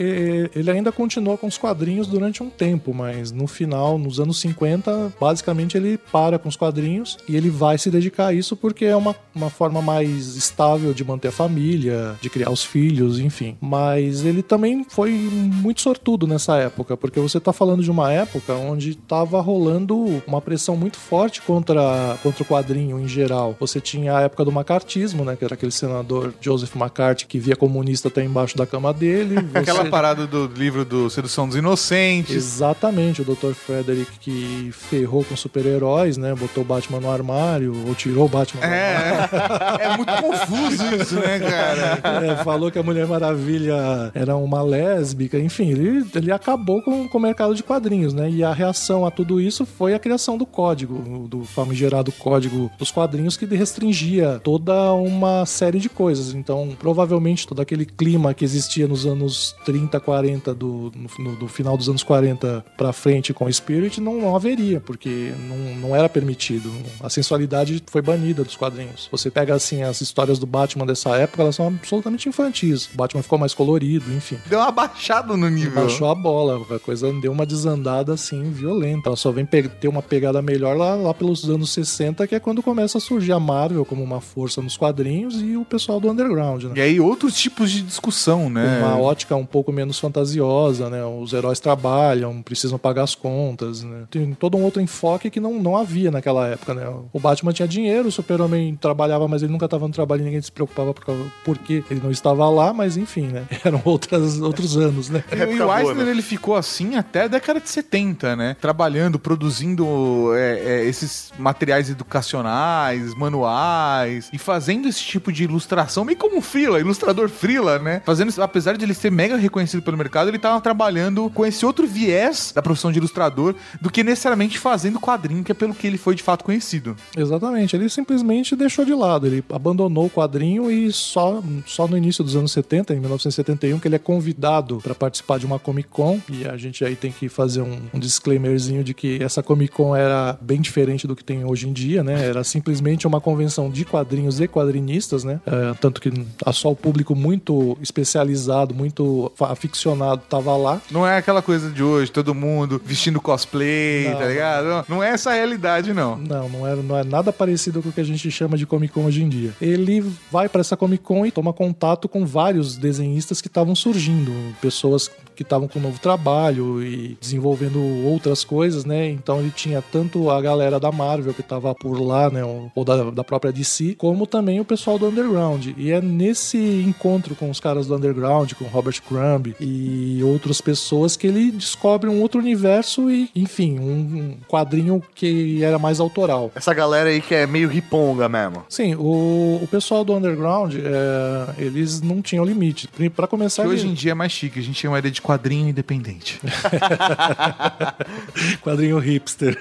ele ainda continuou com os quadrinhos durante um tempo, mas no final, nos anos 50, basicamente ele para com os quadrinhos e ele vai se dedicar a isso porque é uma, uma forma mais estável de manter a família, de criar os filhos, enfim. Mas ele também foi muito sortudo nessa época, porque você tá falando de uma época onde tava rolando uma pressão muito forte contra, contra o quadrinho em geral. Você tinha a época do macartismo, né, que era aquele senador Joseph McCarthy que via comunista até embaixo da cama dele. Aquela Você- parada do livro do Sedução dos Inocentes. Exatamente, o Dr. Frederick que ferrou com super-heróis, né? Botou o Batman no armário, ou tirou o Batman do armário. É, é muito confuso isso, né, cara? É, falou que a Mulher Maravilha era uma lésbica, enfim, ele, ele acabou com, com o mercado de quadrinhos, né? E a reação a tudo isso foi a criação do código, do famigerado código dos quadrinhos que restringia toda uma série de coisas. Então, provavelmente todo aquele clima que existia nos anos 30, 40, do, no, do final dos anos 40 pra frente com o Spirit, não, não haveria, porque não, não era permitido. A sensualidade foi banida dos quadrinhos. Você pega, assim, as histórias do Batman dessa época, elas são absolutamente infantis. O Batman ficou mais colorido, enfim. Deu uma baixada no nível. Baixou a bola, a coisa deu uma desandada assim violenta. Ela só vem ter uma pegada melhor lá, lá pelos anos 60, que é quando começa a surgir a Marvel como uma força nos quadrinhos e o pessoal do underground, né? E aí outros tipos de discussão, né? Uma ótica um pouco menos fantasiosa, né? Os heróis trabalham, precisam pagar as contas, né? Tem todo um outro enfoque que não, não havia naquela época, né? O Batman tinha dinheiro, o Super-Homem trabalhava, mas ele nunca estava no trabalho e ninguém se preocupava por causa- porque ele não estava lá, mas enfim, né? Eram outras, outros anos, né? E, e o Eisner, ele ficou assim até a década de 70, né? Trabalhando, produzindo é, é, esses materiais educacionais, manuais, e fazendo esse tipo de ilustração, meio como frila, ilustrador frila, né? Fazendo, apesar de ele ser mega reconhecido pelo mercado, ele tava trabalhando com esse outro viés da profissão de ilustrador do que necessariamente fazendo quadrinho, que é pelo que ele foi de fato conhecido. Exatamente, ele simplesmente deixou de lado, ele abandonou o quadrinho e só, só no início dos anos 70, em 1971, que ele é convidado para participar de uma Comic Con. E a gente aí tem que fazer um, um disclaimerzinho de que essa Comic Con era bem diferente do que tem hoje em dia, né? Era simplesmente uma convenção de quadrinhos e quadrinistas, né? É, tanto que só o público muito especializado, muito aficionado tava lá. Não é aquela coisa de hoje, todo mundo vestindo cosplay, Não, tá ligado? Não, não é essa a realidade, não. Não, não é, não é nada parecido com o que a gente chama de Comic Con hoje em dia. Ele vai para essa Comic Con e toma contato com vários desenhistas que estavam surgindo, pessoas que estavam com um novo trabalho e desenvolvendo outras coisas, né? Então ele tinha tanto a galera da Marvel que tava por lá, né? Ou da, da própria DC, como também o pessoal do Underground. E é nesse encontro com os caras do Underground, com Robert Crumb e outras pessoas que ele descobre um outro universo e, enfim, um quadrinho que era mais autoral. Essa galera aí que é meio riponga mesmo. Sim, o, o pessoal do Underground, é, eles não tinham limite. Pra começar, Que ele- hoje em dia é mais chique, a gente chama ele de quadrinho independente. quadrinho hipster.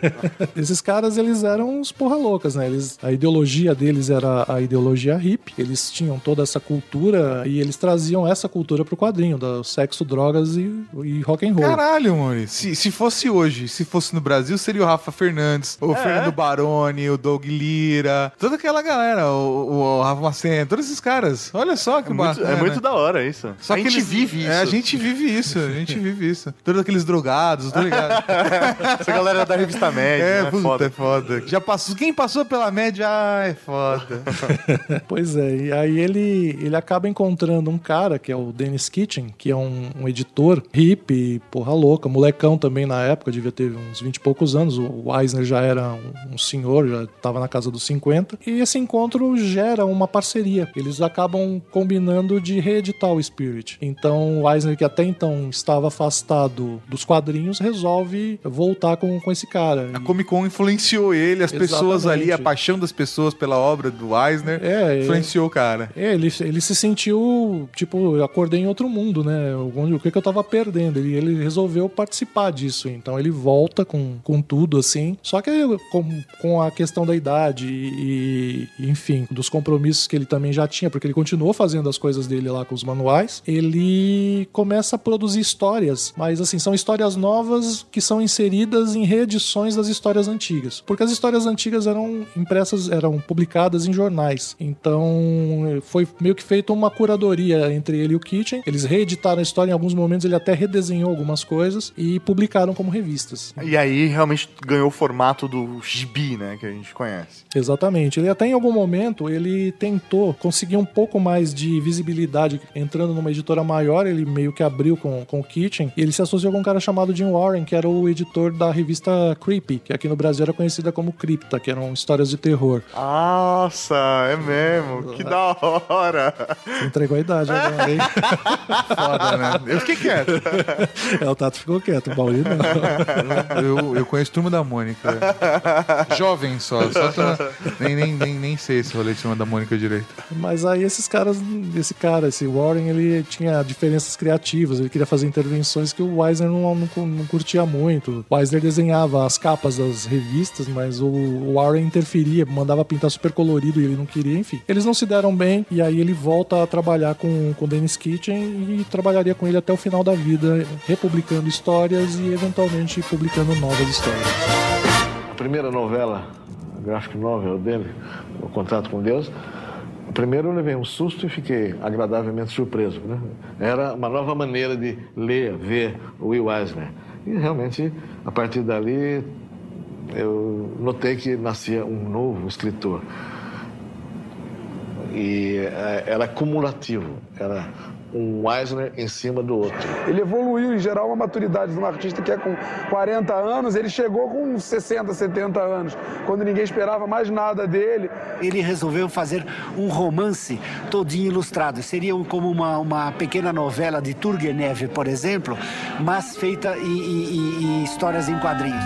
Esses caras, eles eram uns porra loucas, né? Eles, a ideologia deles era a ideologia hippie. Eles tinham toda essa cultura e eles traziam essa cultura pro quadrinho, do sexo, drogas e, e rock and roll. Caralho, mano. Se, se fosse hoje, se fosse no Brasil, seria o Rafa Fernandes, o Fernando Baroni, o Doug Lira, toda aquela galera, o, o Rafa Macena, todos esses caras. Olha só que É muito, bacana. é muito da hora isso. Só a que gente eles- vive isso. É, a gente vive isso, a gente vive isso. Todos aqueles drogados, tá ligado? Essa galera da revista média, É, né? puta, Foda. é foda. Já passou, quem passou pela média, ah, é foda. Pois é, e aí ele, ele acaba encontrando um cara que é o Dennis Kitchen, que é um, um editor hippie, porra louca, molecão também na época, devia ter uns 20 e poucos anos. O Eisner já era um, um senhor, já estava na casa dos 50. E esse encontro gera uma parceria. Eles acabam combinando de reeditar o Spirit. Então o Eisner, que até então estava afastado dos quadrinhos, resolve voltar com, com esse cara. A Comic Con influenciou ele, as pessoas ali, a Exatamente. paixão das pessoas pela obra do Eisner, É, é. influenciou o cara. É, ele, ele se sentiu, tipo, eu acordei em outro mundo, né? O que, que eu tava perdendo? Ele, ele resolveu participar disso. Então ele volta com, com tudo, assim. Só que com, com a questão da idade e, e, enfim, dos compromissos que ele também já tinha, porque ele continuou fazendo as coisas dele lá com os manuais, ele começa a produzir histórias, mas assim, são histórias novas que são inseridas em reedições das histórias antigas. Porque as histórias antigas eram impressas, eram publicadas em jornais. Então foi meio que feita uma curadoria entre ele e o Kitchen. Eles reeditaram a história em alguns momentos, ele até redesenhou algumas coisas e publicaram como revistas. E aí realmente ganhou o formato do gibi, né? Que a gente conhece. Exatamente. Ele até em algum momento ele tentou conseguir um pouco mais de visibilidade entrando numa editora maior, ele meio que abriu com, com o Kitchen, e ele se associou com um cara chamado Jim Warren, que era o editor da revista Creepy, que aqui no Brasil era conhecida como Cripta, que eram histórias de terror. Nossa, é mesmo. Que da hora. Você entregou a idade agora, hein? Foda, né? Eu fiquei quieto. É, o Tato ficou quieto, o Bauri não. Eu, eu conheço Turma da Mônica. Jovem só. só turma- nem, nem, nem, nem sei esse rolê de Turma da Mônica direito. Mas aí esses caras, esse cara, esse Warren, ele tinha diferenças criativas, ele queria fazer intervenções que o Eisner não, não, não curtia muito. O desenhava as capas das revistas, mas o, o Warren interferia, mandava pintar super colorido e ele não queria, enfim. Eles não se deram bem e aí ele volta a trabalhar com o Dennis Kitchen e trabalharia com ele até o final da vida, republicando histórias e eventualmente publicando novas histórias. A primeira novela, a graphic novel dele, O Contrato com Deus, primeiro eu levei um susto e fiquei agradavelmente surpreso. Né? Era uma nova maneira de ler, ver o Will Eisner. E realmente, a partir dali, eu notei que nascia um novo escritor. E eh, era cumulativo, era um Eisner em cima do outro. Ele evoluiu em geral uma maturidade de um artista que é com 40 anos, ele chegou com 60, 70 anos, quando ninguém esperava mais nada dele. Ele resolveu fazer um romance todinho ilustrado. Seria como uma, uma pequena novela de Turgenev, por exemplo, mas feita em- em- em histórias em quadrinhos.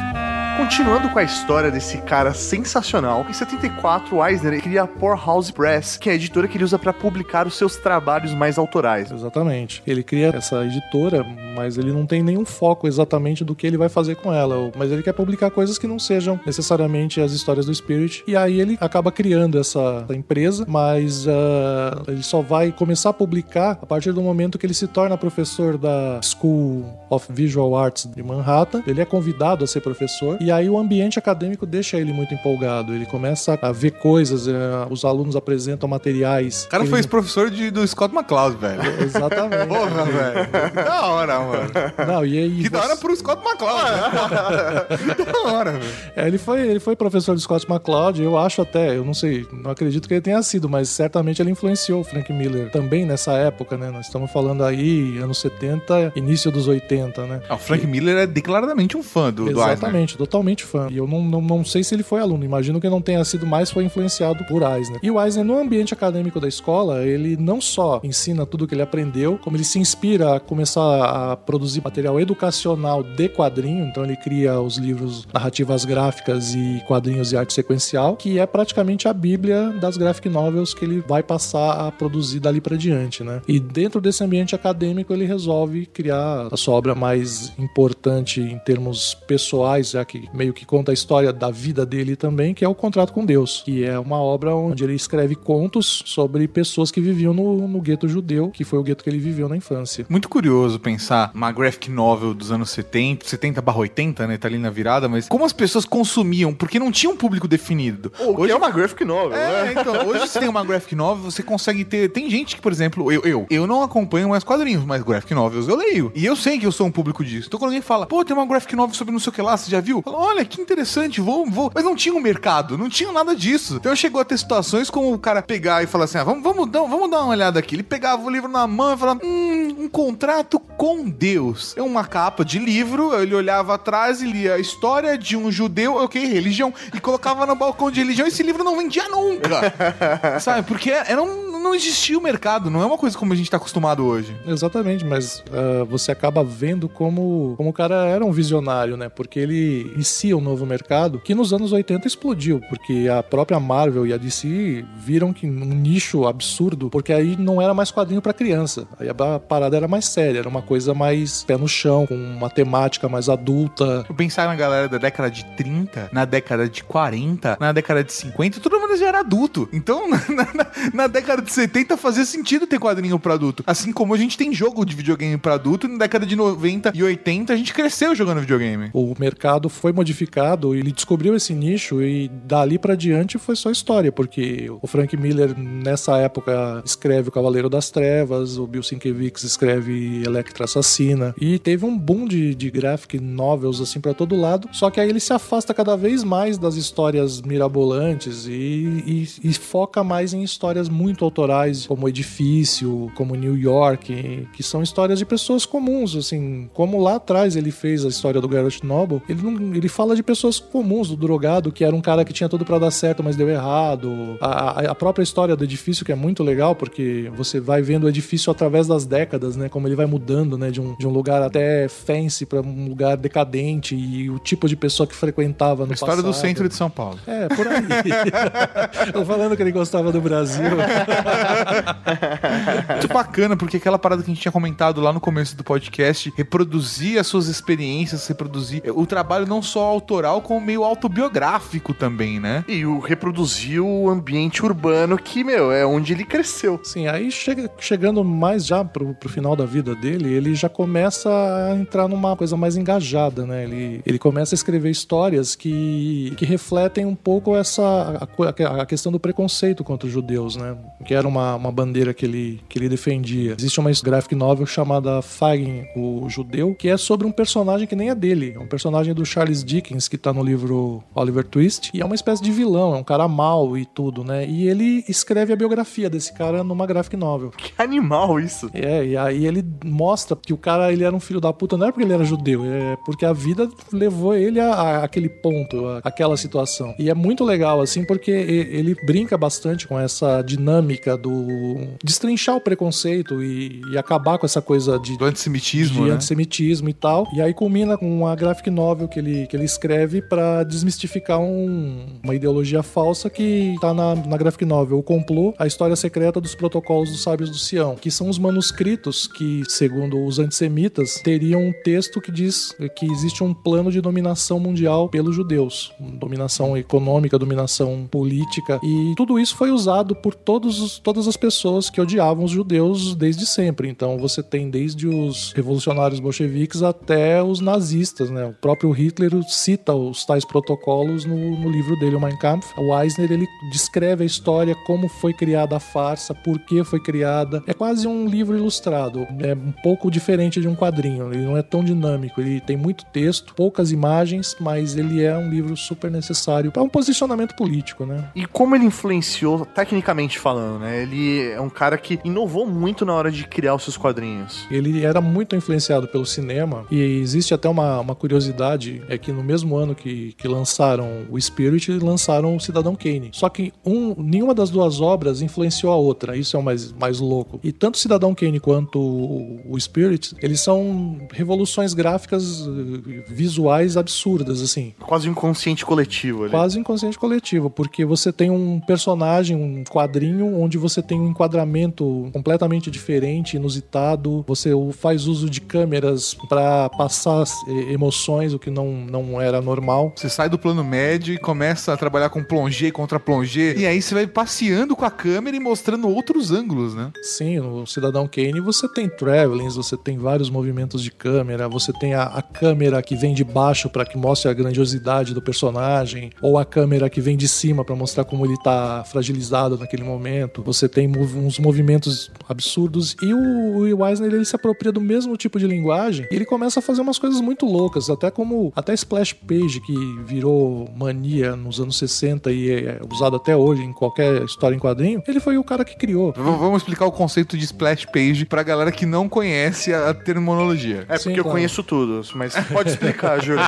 Continuando com a história desse cara sensacional, em 74 o Eisner cria a Poorhouse Press, que é a editora que ele usa para publicar os seus trabalhos mais autorais. Exatamente. Ele cria essa editora, mas ele não tem nenhum foco exatamente do que ele vai fazer com ela. Mas ele quer publicar coisas que não sejam necessariamente as histórias do Spirit. E aí ele acaba criando essa, essa empresa, mas ah, ele só vai começar a publicar a partir do momento que ele se torna professor da School of Visual Arts de Manhattan. Ele é convidado a ser professor. E E aí o ambiente acadêmico deixa ele muito empolgado. Ele começa a ver coisas, é, os alunos apresentam materiais. O cara Ele- foi ex-professor do Scott McCloud, velho. Exatamente. Porra, velho. Que da hora, mano. Não, e aí Que da hora pro Scott McCloud. né? Que da hora, velho. É, ele foi, ele foi professor de Scott McCloud, eu acho até, eu não sei, não acredito que ele tenha sido, mas certamente ele influenciou o Frank Miller também nessa época, né? Nós estamos falando aí anos 70, início dos 80, né? Ah, o Frank Miller é declaradamente um fã do, do Eisner. Exatamente, totalmente fã. E eu não, não, não sei se ele foi aluno, imagino que não tenha sido mais, foi influenciado por Eisner. E o Eisner, no ambiente acadêmico da escola, ele não só ensina tudo que ele aprendeu, como ele se inspira a começar a produzir material educacional de quadrinho, então ele cria os livros Narrativas Gráficas e Quadrinhos e Arte Sequencial, que é praticamente a bíblia das graphic novels que ele vai passar a produzir dali pra diante, né? E dentro desse ambiente acadêmico ele resolve criar a sua obra mais importante em termos pessoais, já que meio que conta a história da vida dele também, que é o Contrato com Deus, que é uma obra onde ele escreve contos sobre pessoas que viviam no, no gueto judeu, que foi o gueto que ele viveu na infância. Muito curioso pensar uma graphic novel dos anos 70, 70 barra 80, né? Tá ali na virada, mas como as pessoas consumiam, porque não tinha um público definido. O que é uma graphic novel, É, né? então, hoje você tem uma graphic novel, você consegue ter. Tem gente que, por exemplo, eu, eu, eu não acompanho mais quadrinhos, mas graphic novels eu leio. E eu sei que eu sou um público disso. Então quando alguém fala, pô, tem uma graphic novel sobre não sei o que lá, você já viu? Olha, que interessante, vou, vou. Mas não tinha um mercado, não tinha nada disso. Então chegou a ter situações como o cara pegar e falar assim: ah, vamos, vamos, dar, vamos dar uma olhada aqui. Ele pegava o livro na mão e falava, hum, um contrato com Deus. É uma capa de livro, ele olhava atrás e lia a história de um judeu, ok, religião, e colocava no balcão de religião. Esse livro não vendia nunca. Sabe? Porque era um, não existia o mercado, não é uma coisa como a gente tá acostumado hoje. Exatamente, mas ah, você acaba vendo como, como o cara era um visionário, né? Porque ele inicia um novo mercado que nos anos 80 explodiu, porque a própria Marvel e a DC viram que um nicho absurdo, porque aí não era mais quadrinho pra criança. Aí a parada era mais séria, era uma coisa mais pé no chão, com uma temática mais adulta. Eu pensar na galera da década de 30, na década de 40, na década de 50, todo mundo já era adulto. Então, na, na- na década de 70 fazia sentido ter quadrinho pra adulto. Assim como a gente tem jogo de videogame pra adulto, na década de 90 e 80 a gente cresceu jogando videogame. O mercado foi modificado, ele descobriu esse nicho e dali pra diante foi só história, porque o Frank Miller nessa época escreve O Cavaleiro das Trevas, o Bill Sienkiewicz escreve Electra Assassina e teve um boom de, de graphic novels assim pra todo lado. Só que aí ele se afasta cada vez mais das histórias mirabolantes e, e- e foca mais em histórias muito autorais, como Edifício, como New York, que são histórias de pessoas comuns, assim, como lá atrás ele fez a história do Garrett Noble, ele, não- ele fala de pessoas comuns, do drogado, que era um cara que tinha tudo pra dar certo, mas deu errado. A, a- a própria história do edifício, que é muito legal, porque você vai vendo o edifício através das décadas, né? Como ele vai mudando, né? De um, de um lugar até fancy pra um lugar decadente e o tipo de pessoa que frequentava no A história do passado. centro de São Paulo. É, por aí. Tô falando que ele gostava do Brasil. Muito bacana, porque aquela parada que a gente tinha comentado lá no começo do podcast, reproduzir as suas experiências, reproduzir o trabalho não só autoral, como meio autobiográfico também, né? E o reproduziu o ambiente urbano que, meu, é onde ele cresceu. Sim, aí chega, chegando mais já pro, pro final da vida dele, ele já começa a entrar numa coisa mais engajada, né? Ele, ele começa a escrever histórias que, que refletem um pouco essa a, co- a questão do preconceito contra os judeus, né? Que era uma, uma bandeira que ele, que ele defendia. Existe uma graphic novel chamada Fagin, o judeu, que é sobre um personagem que nem é dele. É um personagem do Charles Dickens, que tá no livro Oliver Twist, e é uma espécie de vilão, é um cara mau e tudo, né? E ele escreve a biografia desse cara numa graphic novel. Que animal isso. É, e aí ele mostra que o cara ele era um filho da puta, não é porque ele era judeu, é porque a vida levou ele a, a aquele ponto, a, aquela situação. E é muito legal, assim, porque ele brinca bastante com essa dinâmica do destrinchar o preconceito e, e acabar com essa coisa de, Do antissemitismo, de né? antissemitismo e tal. E aí culmina com uma graphic novel que ele, que ele escreve pra desmistificar um- uma ideologia falsa que tá na, na graphic novel, o complô, a história secreta dos protocolos dos sábios do Sião, que são os manuscritos que, segundo os antissemitas, teriam um texto que diz que existe um plano de dominação mundial pelos judeus, dominação econômica, dominação política, e tudo isso foi usado por todos os- todas as pessoas que odiavam os judeus desde sempre. Então você tem desde os revolucionários bolcheviques até os nazistas, né? O próprio Hitler cita os tais protocolos no, no livro dele, o Mein Kampf. O Eisner ele descreve a história, como foi criada a farsa, por que foi criada. É quase um livro ilustrado. É um pouco diferente de um quadrinho. Ele não é tão dinâmico. Ele tem muito texto, poucas imagens, mas ele é um livro super necessário para um posicionamento político, né? E como ele influenciou, tecnicamente falando, né? Ele é um cara que inovou muito na hora de criar os seus quadrinhos. Ele era muito influenciado pelo cinema e existe até uma, uma curiosidade, é que no mesmo ano que, que lançaram o Spirit, lançaram o Cidadão Kane. Só que um, nenhuma das duas obras influenciou a outra, isso é o mais, mais louco. E tanto Cidadão Kane quanto o, o Spirit, eles são revoluções gráficas eh, visuais absurdas, assim. Quase inconsciente coletivo ali. Quase inconsciente coletivo, porque você tem um personagem, um quadrinho, onde você tem um enquadramento completamente diferente, inusitado, você faz uso de câmeras para passar eh, emoções, o que não, não era normal. Você sai do plano médio e começa a trabalhar com plongé contra plongé, e aí você vai passeando com a câmera e mostrando outros ângulos, né? Sim, no Cidadão Kane você tem travelings, você tem vários movimentos de câmera, você tem a, a câmera que vem de baixo para que mostre a grandiosidade do personagem, ou a câmera que vem de cima para mostrar como ele tá fragilizado naquele momento. Você tem mov uns movimentos absurdos e o Will Eisner ele se apropria do mesmo tipo de linguagem e ele começa a fazer umas coisas muito loucas, até como até Splash Page que virou mania nos anos 60 e é usado até hoje em qualquer história em quadrinho. Ele foi o cara que criou. V vamos explicar o conceito de Splash Page pra galera que não conhece a terminologia. É porque eu conheço tudo, mas pode explicar, Júlio.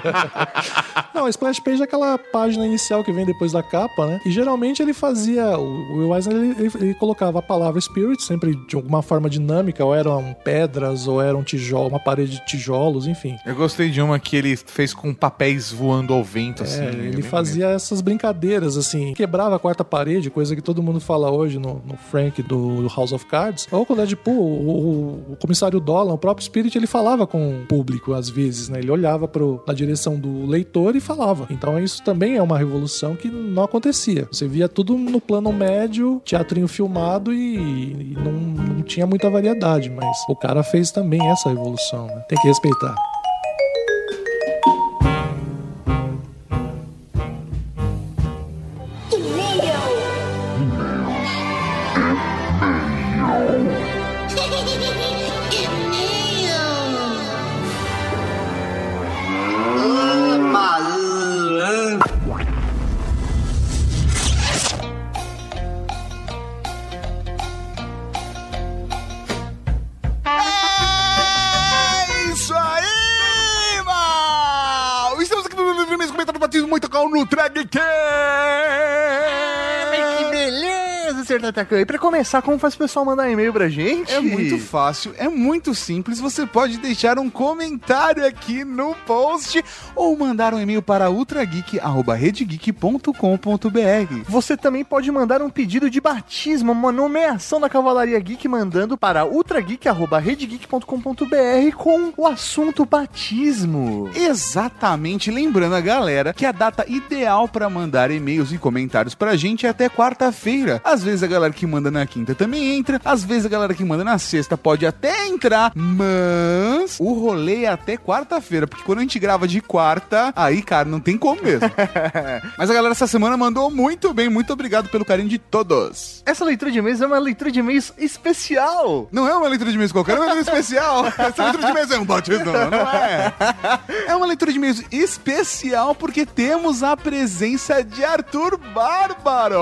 Não, a Splash Page é aquela página inicial que vem depois da capa, né? E geralmente ele fazia. O Will Eisner ele, ele, ele colocava a palavra Spirit sempre de alguma forma dinâmica, ou eram pedras, ou eram tijolo, uma parede de tijolos, enfim. Eu gostei de uma que ele fez com papéis voando ao vento, assim. É, ele fazia essas brincadeiras, assim, quebrava a quarta parede, coisa que todo mundo fala hoje no, no Frank do, do House of Cards. Ou com o Deadpool, o, o, o comissário Dolan, o próprio Spirit, ele falava com o público às vezes, né? Ele olhava pro, na direção do leitor e falava. Então isso também é uma revolução que não acontecia. Você via tudo no plano médio, teatrinho filmado e, e não, não tinha muita variedade, mas o cara fez também essa revolução, né? Tem que respeitar. Sr. Tatacan. E pra começar, como faz o pessoal mandar e-mail pra gente? É muito fácil, é muito simples. Você pode deixar um comentário aqui no post ou mandar um e-mail para ultrageek.redgeek.com.br. Você também pode mandar um pedido de batismo, uma nomeação da Cavalaria Geek, mandando para ultrageek.redgeek.com.br com o assunto batismo. Exatamente, lembrando a galera que a data ideal para mandar e-mails e comentários pra gente é até quarta-feira. Às vezes a galera que manda na quinta também entra, às vezes a galera que manda na sexta pode até entrar, mas o rolê é até quarta-feira, porque quando a gente grava de quarta, aí, cara, não tem como mesmo. mas a galera essa semana mandou muito bem, muito obrigado pelo carinho de todos. Essa leitura de e-mails é uma leitura de e-mails especial. Não é uma leitura de e-mails qualquer, é uma leitura especial. Essa leitura de e-mails é um batismo, não é? É uma leitura de e-mails especial porque temos a presença de Arthur Bárbaro.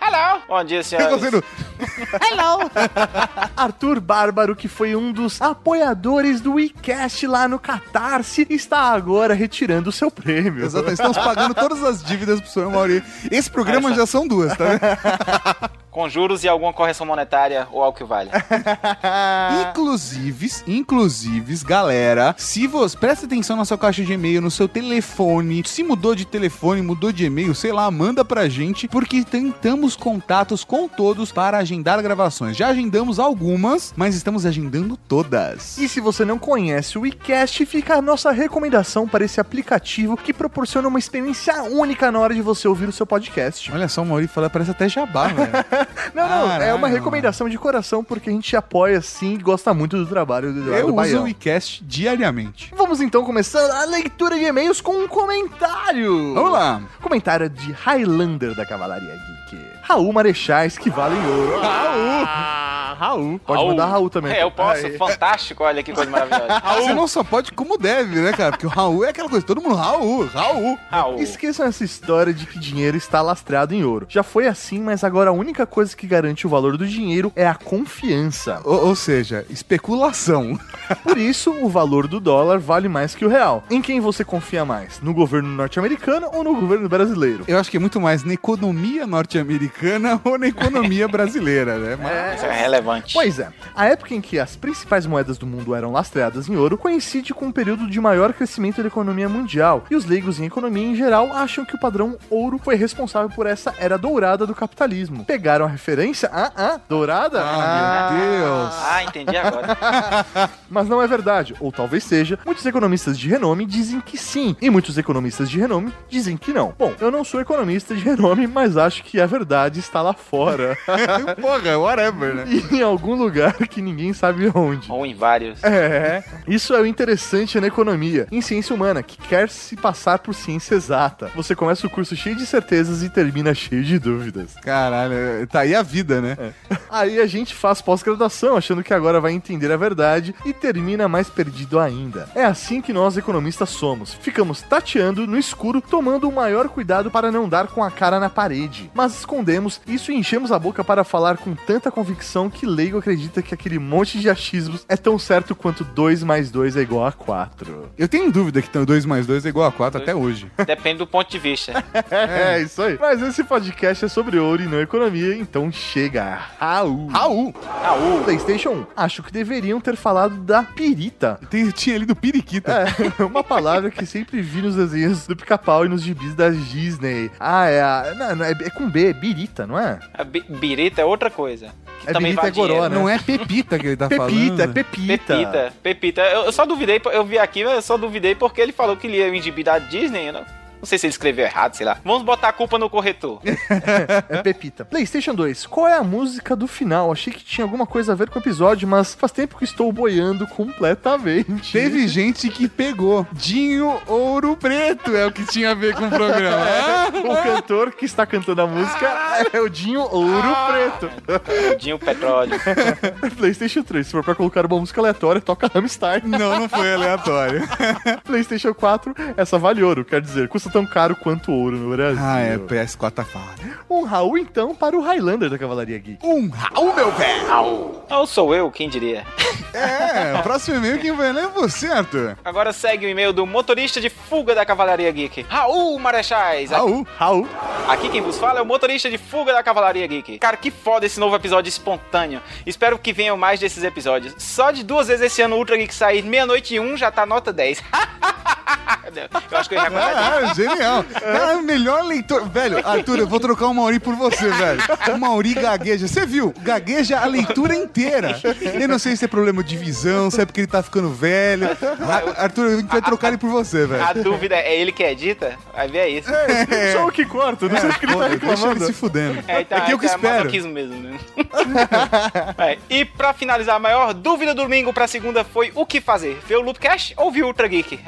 Hello! Bom dia, senhores. Hello! Arthur Bárbaro, que foi um dos apoiadores do WeCast lá no Catarse, está agora retirando o seu prêmio. Exatamente, estamos pagando todas as dívidas pro senhor Mauri. Esse programa já são duas, tá? Com juros e alguma correção monetária ou algo que vale. Inclusive, inclusive, galera, se você presta atenção na sua caixa de e-mail, no seu telefone, se mudou de telefone, mudou de e-mail, sei lá, manda pra gente, porque tentamos contatos com todos para agendar gravações. Já agendamos algumas, mas estamos agendando todas. E se você não conhece o WeCast, fica a nossa recomendação para esse aplicativo que proporciona uma experiência única na hora de você ouvir o seu podcast. Olha só, o Mauri fala, parece até jabá, velho. Não, não, é uma recomendação de coração, porque a gente apoia sim e gosta muito do trabalho do Eduardo Eu uso Baião. o iCast diariamente. Vamos então começando a leitura de e-mails com um comentário. Vamos lá. Comentário de Highlander da Cavalaria Geek. Raul Marechais, que valem ouro. Raul! Raul. Pode Raul. mandar Raul também. É, eu posso. Aí. Fantástico, olha que coisa maravilhosa. Você não só pode como deve, né, cara? Porque o Raul é aquela coisa, todo mundo Raul, Raul. Raul. Esqueçam essa história de que dinheiro está lastreado em ouro. Já foi assim, mas agora a única coisa que garante o valor do dinheiro é a confiança. Ou, ou seja, especulação. Por isso, o valor do dólar vale mais que o real. Em quem você confia mais? No governo norte-americano ou no governo brasileiro? Eu acho que é muito mais na economia norte-americana ou na economia brasileira, né? Mas... Isso é relevante. Pois é, a época em que as principais moedas do mundo eram lastreadas em ouro coincide com um período de maior crescimento da economia mundial, e os leigos em economia em geral acham que o padrão ouro foi responsável por essa era dourada do capitalismo. Pegaram a referência? Ah, ah, dourada? Ah, meu Deus. Ah, entendi agora. Mas não é verdade, ou talvez seja. Muitos economistas de renome dizem que sim, e muitos economistas de renome dizem que não. Bom, eu não sou economista de renome, mas acho que a verdade está lá fora. Porra, whatever, né? e em algum lugar que ninguém sabe onde. Ou em vários. É, isso é o interessante na economia, em ciência humana, que quer se passar por ciência exata. Você começa o curso cheio de certezas e termina cheio de dúvidas. Caralho, tá aí a vida, né? Aí a gente faz pós-graduação, achando que agora vai entender a verdade e termina mais perdido ainda. É assim que nós economistas somos. Ficamos tateando no escuro, tomando o maior cuidado para não dar com a cara na parede. Mas escondemos isso e enchemos a boca para falar com tanta convicção que leigo acredita que aquele monte de achismos é tão certo quanto 2 mais 2 é igual a 4. Eu tenho dúvida que 2 mais 2 é igual a 4 até hoje. Depende do ponto de vista. É, isso aí. Mas esse podcast é sobre ouro e não economia, então chega. Raul. Raul! Raul. PlayStation 1. Acho que deveriam ter falado da pirita. Tem, tinha ali do periquita. É, uma palavra que sempre vi nos desenhos do pica-pau e nos gibis da Disney. Ah, é a. Não, não, é, é com B, é birita, não é? A bi- birita é outra coisa. Que É também vale é goró, né? Não é Pepita que ele tá Pepita, falando. é Pepita. Pepita, Pepita. Eu, eu só duvidei, eu vi aqui, mas eu só duvidei porque ele falou que lia o gibi da Disney, eu não, sei se ele escreveu errado, sei lá. Vamos botar a culpa no corretor. É Pepita. PlayStation 2. Qual é a música do final? Achei que tinha alguma coisa a ver com o episódio, mas faz tempo que estou boiando completamente. Teve gente que pegou. Dinho Ouro Preto é o que tinha a ver com o programa. Ah, O cantor que está cantando a música é o Dinho Ouro Preto. Dinho Petróleo. PlayStation 3. Se for pra colocar uma música aleatória, toca Rammstein. Não, não foi aleatório. PlayStation 4, essa vale ouro, quer dizer, custa tão caro quanto ouro no Brasil. Ah, é, PS4 tá foda. Um Raul, então, para o Highlander da Cavalaria Geek. Um Raul, meu velho! Ou sou eu, quem diria. É, próximo e-mail quem vai ler é você, Arthur. Agora segue o e-mail do motorista de fuga da Cavalaria Geek. Raul Marechais. Raul. Raul. Aqui quem vos fala é o motorista de fuga da Cavalaria Geek. Cara, que foda esse novo episódio espontâneo. Espero que venham mais desses episódios. Só de duas vezes esse ano o Ultra Geek sair meia-noite e um já tá nota 10. eu acho que eu ia Ah, genial. Cara, melhor leitor. Velho, Arthur, eu vou trocar o Mauri por você, velho. O Mauri gagueja. Você viu? Gagueja a leitura inteira. Eu não sei se é problema de visão, se é porque ele tá ficando velho. Ah, Arthur, a gente vai trocar ele por você, velho. A dúvida é ele que edita? Vai ver isso. É. Só o que corta, não sei o que ele tá Pô, Deixa ele reclamando. se fudendo. É, então, É que eu que então espero. masoquismo mesmo, né? É, e pra finalizar, a maior dúvida do domingo pra segunda foi o que fazer? Ver o Loopcast ou ver o Ultra Geek?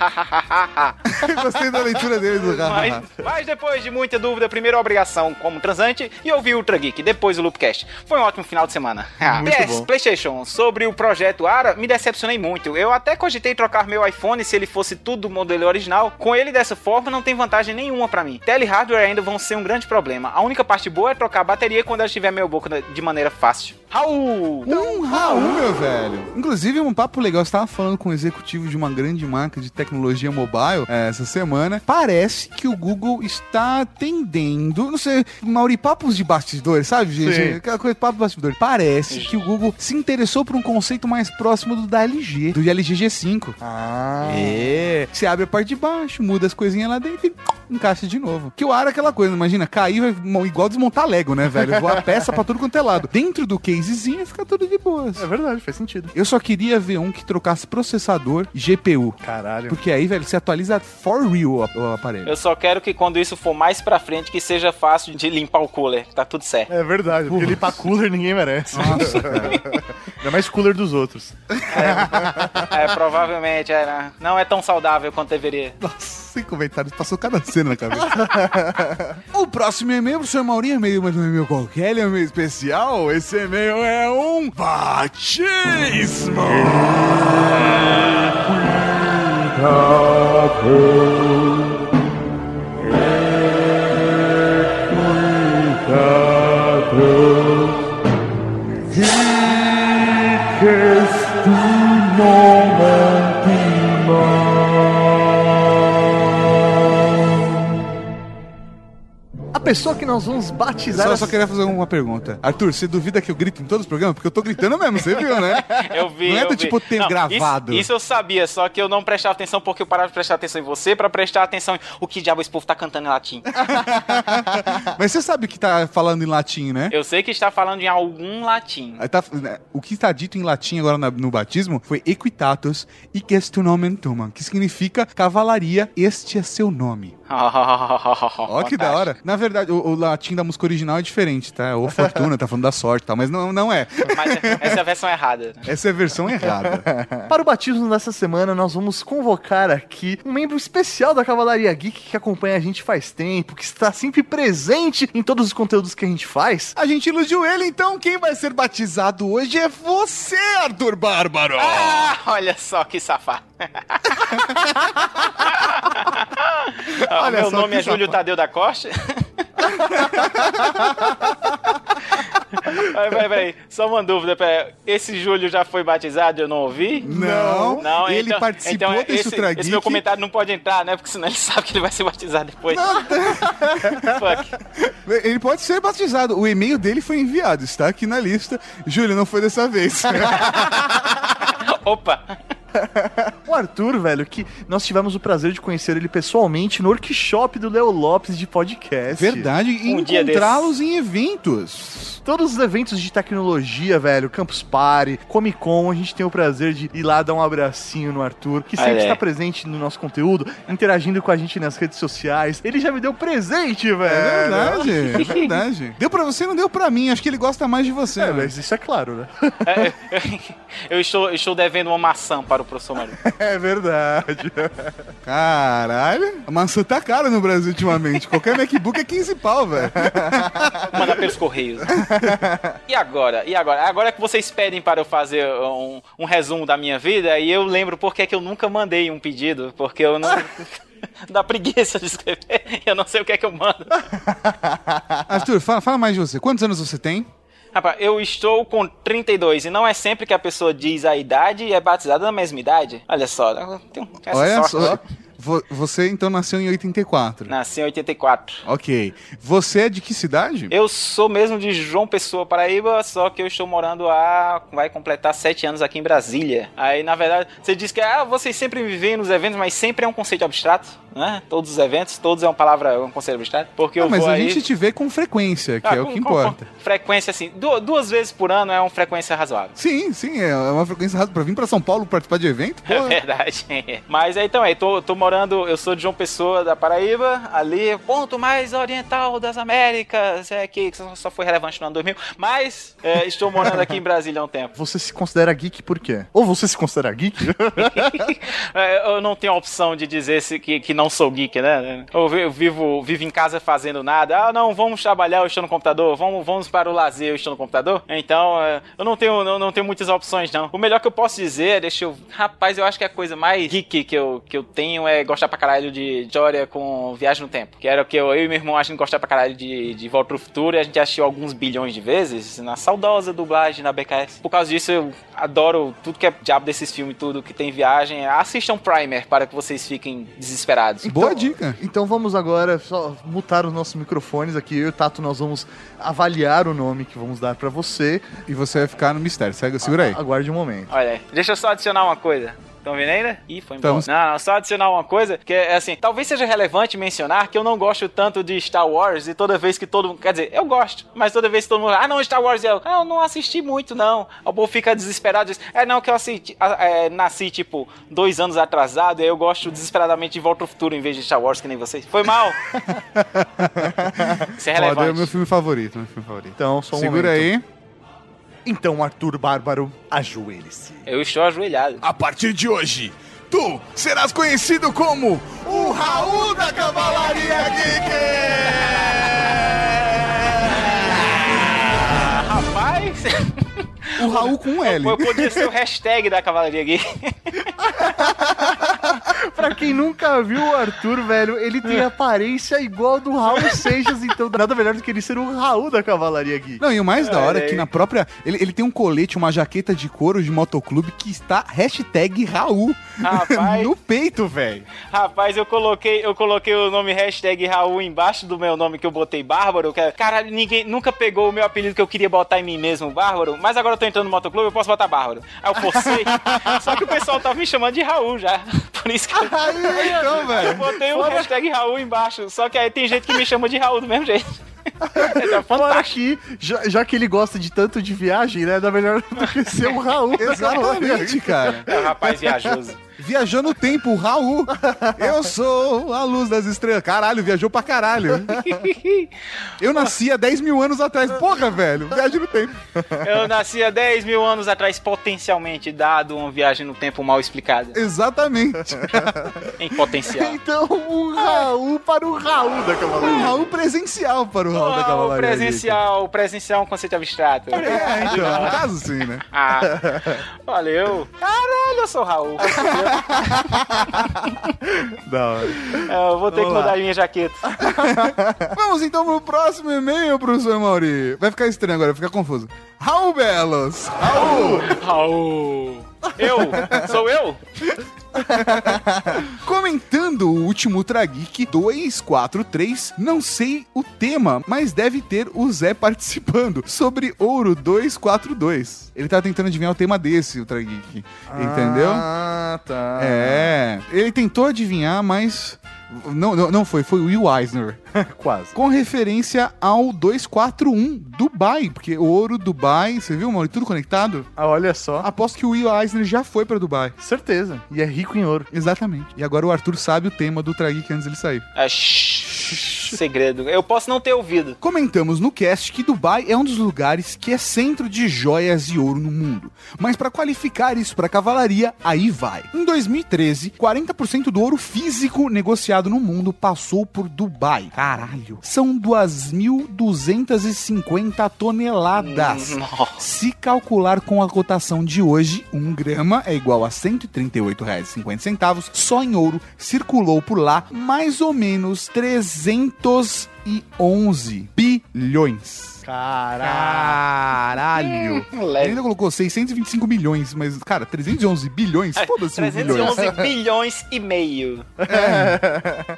Gostei da leitura dele do mas, mas depois de muita dúvida, primeiro a obrigação como transante e ouvir o Ultra Geek, depois o Loopcast. Foi um ótimo final de semana. PS. PlayStation, sobre o projeto Ara, me decepcionei muito. Eu até cogitei trocar meu iPhone se ele fosse tudo do modelo original. Com ele dessa forma, não tem vantagem nenhuma pra mim. Tele e hardware ainda vão ser um grande problema. A única parte boa é trocar a bateria quando ela estiver meio boca de maneira fácil. Raul! Um Raul, meu velho. Inclusive, um papo legal. Você tava falando com um executivo de uma grande marca de tecnologia mobile é, essa semana. Parece que o Google está tendendo. Não sei, Mauri, papos de bastidores, sabe, gente? Sim. Aquela coisa, papo de bastidores. Parece que o Google se interessou por um conceito mais próximo do da LG, do LG G5. Ah. É. Você abre a parte de baixo, muda as coisinhas lá dentro e encaixa de novo. Que o ar é aquela coisa, imagina, cair vai igual desmontar Lego, né, velho? Voar peça pra tudo quanto é lado. Dentro do casezinho fica tudo de boas. É verdade, faz sentido. Eu só queria ver um que trocasse processador e GPU. Caralho. Porque aí, velho, você atualiza for real o, aparelho. Eu só quero que quando isso for mais pra frente, que seja fácil de limpar o cooler. Tá tudo certo. É verdade, porque limpar cooler ninguém merece. Nossa. Ainda mais cooler dos outros. É, provavelmente era. Não é tão saudável quanto deveria. Nossa, sem comentários, passou cada cena na cabeça. o próximo e-mail, professor Maurinho, e-mail, mas não é e-mail qualquer, ele é um e-mail especial. Esse e-mail é um batismo. A pessoa que nós vamos batizar. Só, só queria fazer uma pergunta. Arthur, você duvida que eu grito em todos os programas? Porque eu tô gritando mesmo, você viu, né? Eu vi. Não é do tipo ter Não, gravado. Isso, isso eu sabia, só que eu não prestava atenção porque eu parava de prestar atenção em você pra prestar atenção em o que diabo esse povo tá cantando em latim. Mas você sabe que tá falando em latim, né? Eu sei que está falando em algum latim. Tá- né, o que está dito em latim agora na- no batismo foi equitatus e nomen tuum, que significa cavalaria, este é seu nome. Ó que da hora. Na verdade, o, o latim da música original é diferente, tá? Ou fortuna, tá falando da sorte e tal, mas não, não é. Mas essa é a versão errada. Essa é a versão errada. Para o batismo dessa semana, nós vamos convocar aqui um membro especial da Cavalaria Geek que acompanha a gente faz tempo, que está sempre presente em todos os conteúdos que a gente faz. A gente iludiu ele, então quem vai ser batizado hoje é você, Arthur Bárbaro! Ah, olha só que safado. Ah, Olha meu nome é Júlio. Tadeu da Costa. Vai, vai, vai. Só uma dúvida, pera. Esse Júlio já foi batizado? Eu não ouvi? Não. Não, Ele então, participou então desse esse, Ultra esse Geek. meu comentário não pode entrar, né? Porque senão ele sabe que ele vai ser batizado depois. Fuck. Ele pode ser batizado. O e-mail dele foi enviado, está aqui na lista. Júlio, não foi dessa vez. Opa! O Arthur, velho, que nós tivemos o prazer de conhecer ele pessoalmente no workshop do Leo Lopes de podcast. Verdade, e Um encontrá-los em eventos. Todos os eventos de tecnologia, velho, Campus Party, Comic Con, a gente tem o prazer de ir lá dar um abracinho no Arthur, que sempre Olha aí. está presente no nosso conteúdo, interagindo com a gente nas redes sociais. Ele já me deu presente, velho. É verdade, é verdade. Deu pra você, não deu pra mim. Acho que ele gosta mais de você. É, né? mas isso é claro, né? É, eu, estou, eu estou devendo uma maçã para o professor Marinho. É verdade. Caralho, a maçã tá cara no Brasil ultimamente. Qualquer MacBook é 15 pau, velho. Manda pelos correios. E agora? E agora? Agora que vocês pedem para eu fazer um, um resumo da minha vida, e eu lembro porque que eu nunca mandei um pedido, porque eu não. Dá preguiça de escrever, eu não sei o que é que eu mando. Arthur, fala, fala mais de você. Quantos anos você tem? Rapaz, eu estou com 32 e não é sempre que a pessoa diz a idade e é batizada na mesma idade. Olha só, tenho essa Olha sorte. só. Vo- Você então nasceu em 84. Nasci em 84. Ok. Você é de que cidade? Eu sou mesmo de João Pessoa, Paraíba, só que eu estou morando há. vai completar sete anos aqui em Brasília. Aí, na verdade, você diz que ah, vocês sempre me veem nos eventos, mas sempre é um conceito abstrato, né? Todos os eventos, todos é uma palavra, é um conceito abstrato. Porque Não, eu mas vou a aí. gente te vê com frequência, que Ah, é o com- que importa. com frequência assim, du- duas vezes por ano é uma frequência razoável. Sim, sim, é uma frequência rápida pra vir pra São Paulo participar de evento. É verdade. Mas é, então, é, tô, tô morando, eu sou de João Pessoa, da Paraíba, ali, ponto mais oriental das Américas, é que só- foi relevante no ano 2000, mas é, estou morando aqui em Brasília há um tempo. Você se considera geek por quê? Ou você se considera geek? É, eu não tenho a opção de dizer se, que, que não sou geek, né? Eu vivo, vivo em casa fazendo nada. Ah, não, vamos trabalhar, eu estou no computador. Vamos, vamos para o lazer, eu estou no computador. Então, é, eu não tenho, não, não tenho muitas opções, não. O melhor que eu posso dizer, deixa eu... Rapaz, eu acho que a coisa mais geek que eu, que eu tenho é gostar pra caralho de Joria com Viagem no Tempo. Que era o que eu, eu e meu irmão a gente gostava pra caralho de, de Volta pro Futuro e a gente assistiu alguns bilhões de vezes na saudosa dublagem na BKS. Por causa disso, eu adoro tudo que é diabo desses filmes, tudo que tem viagem. Assistam Primer para que vocês fiquem desesperados. Boa dica. Então vamos agora só mutar os nossos microfones aqui. Eu e o Tato nós vamos avaliar o nome que vamos dar pra você. E você vai ficar no mistério. Segue, segura aí. Aguarde um momento. Olha aí, deixa eu só adicionar uma coisa. Estão vendo ainda? Ih, foi embora. Estamos. Não, só adicionar uma coisa, que é assim, talvez seja relevante mencionar que eu não gosto tanto de Star Wars e toda vez que todo mundo. Quer dizer, eu gosto, mas toda vez que todo mundo. Ah, não, Star Wars, eu. Ah, eu não assisti muito, não. O povo fica desesperado. Diz, é, não, que eu assisti, é, nasci, tipo, dois anos atrasado, e aí eu gosto desesperadamente de Volta ao Futuro em vez de Star Wars, que nem vocês. Foi mal. Isso é Foda, é o relevante. meu filme favorito, meu filme favorito. Então, só um Segura momento. aí. Então, Arthur Bárbaro, ajoelhe-se. Eu estou ajoelhado. A partir de hoje, tu serás conhecido como o Raul da Cavalaria Ah, rapaz. Geek! O Raul com um L. Eu podia ser o hashtag da Cavalaria Gay. pra quem nunca viu o Arthur, velho, ele tem aparência igual do Raul Seixas, então nada melhor do que ele ser o Raul da Cavalaria Geek. Não, e o mais da hora é Olha que na própria. Ele, ele tem um colete, uma jaqueta de couro de motoclube que está hashtag Raul Rapaz. no peito, velho. Rapaz, eu coloquei, eu coloquei o nome hashtag Raul embaixo do meu nome que eu botei Bárbaro. Que, é- caralho, ninguém nunca pegou o meu apelido que eu queria botar em mim mesmo, Bárbaro. Mas agora eu tô entrando no motoclube, eu posso botar Bárbaro. Aí eu forcei. só que o pessoal tava me chamando de Raul já. Por isso que eu, Então, eu velho. botei o hashtag Raul embaixo. Só que aí tem gente que me chama de Raul do mesmo jeito. tá Fora que, já, já que ele gosta de tanto de viagem, né, nada melhor do que ser o Raul da Exatamente, cara. É um rapaz viajoso. Viajou no tempo, Raul. Eu sou a luz das estrelas. Caralho, viajou pra caralho. Eu nasci há 10 mil anos atrás. Porra, velho. Viagem no tempo. Eu nasci há 10 mil anos atrás, potencialmente, dado uma viagem no tempo mal explicada. Exatamente. Em potencial. Então, um Raul para o Raul da Um Cavalaria. Raul presencial para o Raul da Ah, o Cavalaria. presencial, o presencial é um conceito abstrato. É, então, no caso sim, né? Ah, valeu. Caralho, eu sou o Raul. Da hora. É, Eu vou ter Vamos que lá. mudar minha jaqueta. Vamos então pro próximo e-mail, professor Mauri. Vai ficar estranho agora, vai ficar confuso. Raul Belos. Raul. Raul. Eu? Sou eu? Comentando o último Ultra Geek 243, não sei o tema, mas deve ter o Zé participando, sobre Ouro 242. Ele tá tentando adivinhar o tema desse Ultra Geek, entendeu? Ah, tá. É, ele tentou adivinhar, mas não, não, não foi, foi o Will Eisner. Quase. Com referência ao 241 Dubai, porque o Ouro Dubai, você viu, Mauri, tudo conectado? Ah, olha só. Aposto que o Will Eisner já foi pra Dubai. Certeza. E é rico em ouro. Exatamente. E agora o Arthur sabe o tema do Ultra Geek antes dele sair. É, segredo. Eu posso não ter ouvido. Comentamos no cast que Dubai é um dos lugares que é centro de joias e ouro no mundo. Mas para qualificar isso para cavalaria, aí vai. Em 2013, 40% do ouro físico negociado no mundo passou por Dubai. Caralho. São 2.250 toneladas. Se calcular com a cotação de hoje, um grama é igual a R$ 138,50. Só em ouro circulou por lá mais ou menos 311 bilhões. Caralho! Ele ainda colocou 625 milhões, mas, cara, 311 bilhões? Foda-se os bilhões. 311 bilhões e meio.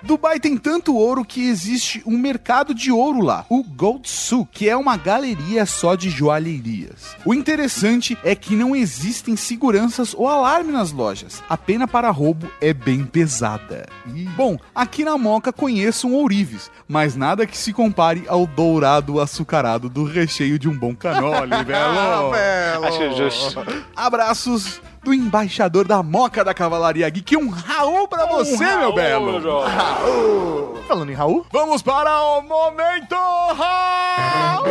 Dubai tem tanto ouro que existe um mercado de ouro lá, o Gold Souk, que é uma galeria só de joalherias. O interessante é que não existem seguranças ou alarme nas lojas. A pena para roubo é bem pesada. Ih. Bom, aqui na Moca conheço um ourives, mas nada que se compare ao dourado açucarado do recheio de um bom canole, belo. Acho justo. Abraços do embaixador da Moca da Cavalaria Geek. Um Raul pra você, meu Raul, belo. João. Raul. Falando em Raul, Vamos para o momento Raul.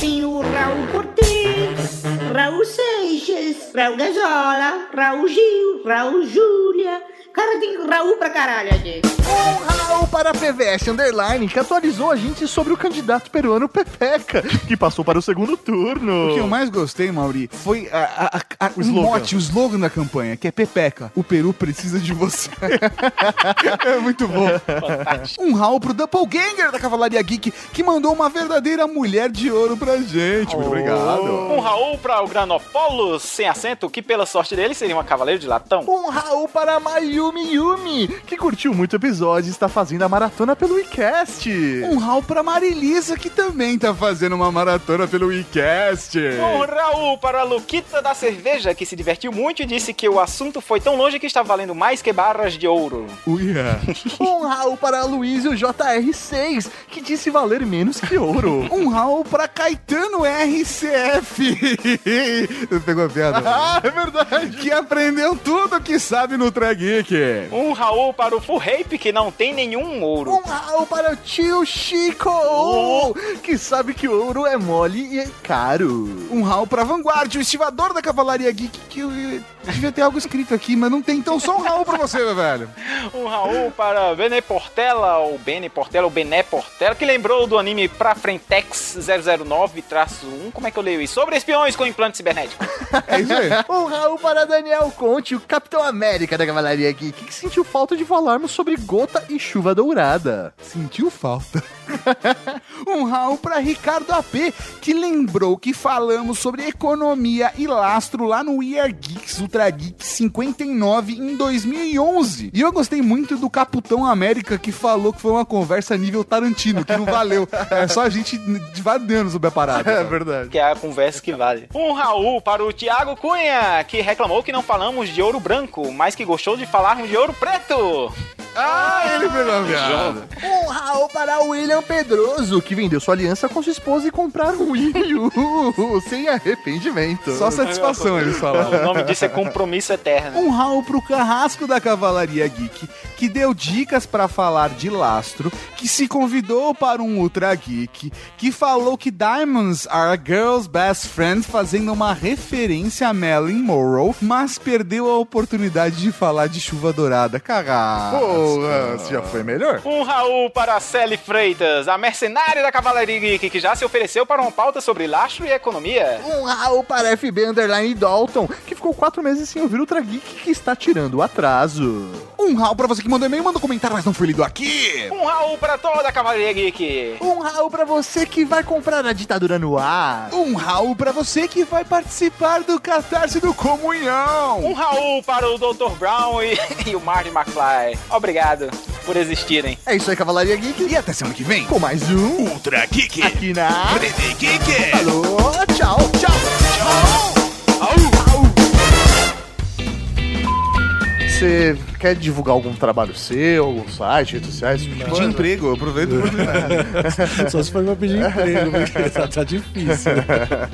Tem o Raul Cortez, Raul Seixas, Raul Gazola, Raul Gil, Raul Júlia. Cara, tem Raul pra caralho aqui. um Raul para a PVS Underline, que atualizou a gente sobre o candidato peruano Pepeca, que passou para o segundo turno. O que eu mais gostei, Mauri, foi a, a- a- O slogan. mote, o slogan da campanha, que é Pepeca. O Peru precisa de você. é muito bom. Um Raul pro Doppelganger da Cavalaria Geek, que mandou uma verdadeira mulher de ouro pra gente. Muito obrigado. Um Raul para o Granopolos sem acento, que pela sorte dele seria uma cavaleiro de latão. Um Raul para Mayumi Yumi, que curtiu muito o episódio e está fazendo a maratona pelo WeCast. Um Raul pra Marilisa, que também tá fazendo uma maratona pelo WeCast. Um Raul para a Luquita da Cerveja, que se divertiu muito e disse que o assunto foi tão longe que está valendo mais que barras de ouro. Uia. Um Raul para Luísio JR6, que disse valer menos que ouro. Um Raul pra Caetano RCF. Pegou a piada? ah, é verdade. Que aprendeu tudo que sabe no Trageek. Um Raul para o Full Rape, que não tem nenhum ouro. Um Raul para o tio Chico, que sabe que ouro é mole e é caro. Um Raul pra Vanguard, o estivador da Cavalaria Geek, que eu devia ter algo escrito aqui, mas não tem, então só um Raul pra você, meu velho. Um Raul para Bene Portela, ou Bene Portela, ou Bené Portela, que lembrou do anime Pra Frentex 009-1, como é que eu leio isso? Sobre espiões com implante cibernético. É isso aí. Um Raul para Daniel Conte, o Capitão América da Cavalaria Geek, que sentiu falta de falarmos sobre gota e chuva dourada. Sentiu falta. um Raul pra Ricardo AP, que lembrou que falamos sobre economia e lastro lá no We Are Geeks Ultra Geek 59 em 2011. E eu gostei muito do Capitão América, que falou que foi uma conversa nível Tarantino, que não valeu. É só a gente devadando sobre a parada. É verdade. Que é a conversa que vale. Um Raul para o Thiago Cunha, que reclamou que não falamos de ouro branco, mas que gostou de falarmos de ouro preto. Ah, ele pegou a piada. Um Raul para o William Pedroso, que vendeu sua aliança com sua esposa e comprar um Wii U sem arrependimento. Só satisfação, eles falaram. O nome disso é compromisso eterno. Um Raul pro Carrasco da Cavalaria Geek, que deu dicas pra falar de lastro, que se convidou para um Ultra Geek, que falou que Diamonds are a girl's best friend, fazendo uma referência a Marilyn Monroe, mas perdeu a oportunidade de falar de chuva dourada. Carrasco. Porra, você já foi melhor? Um Raul para a Sally Freitas, a mercenária da Cavalaria Geek, que já se ofereceu para uma pauta sobre lastro e economia. Um Raul para FB Underline Dalton, que ficou quatro meses sem ouvir o Ultra Geek, que está tirando o atraso. Um Raul pra você que mandou e-mail, manda um comentário, mas não foi lido aqui. Um Raul para toda a Cavalaria Geek. Um Raul para você que vai comprar a ditadura no ar. Um Raul pra você que vai participar do Catarse do Comunhão. Um Raul para o Dr. Brown e, e o Marty McFly. Obrigado por existirem. É isso aí, Cavalaria Geek. E até semana que vem. Com mais um Ultra Geek. aqui na... Rede Geek. Alô, tchau, tchau. Você quer divulgar algum trabalho seu, algum site, redes sociais? tipo coisa? emprego, eu aproveito a oportunidade. Só se for pra pedir emprego, porque tá, tá difícil. né?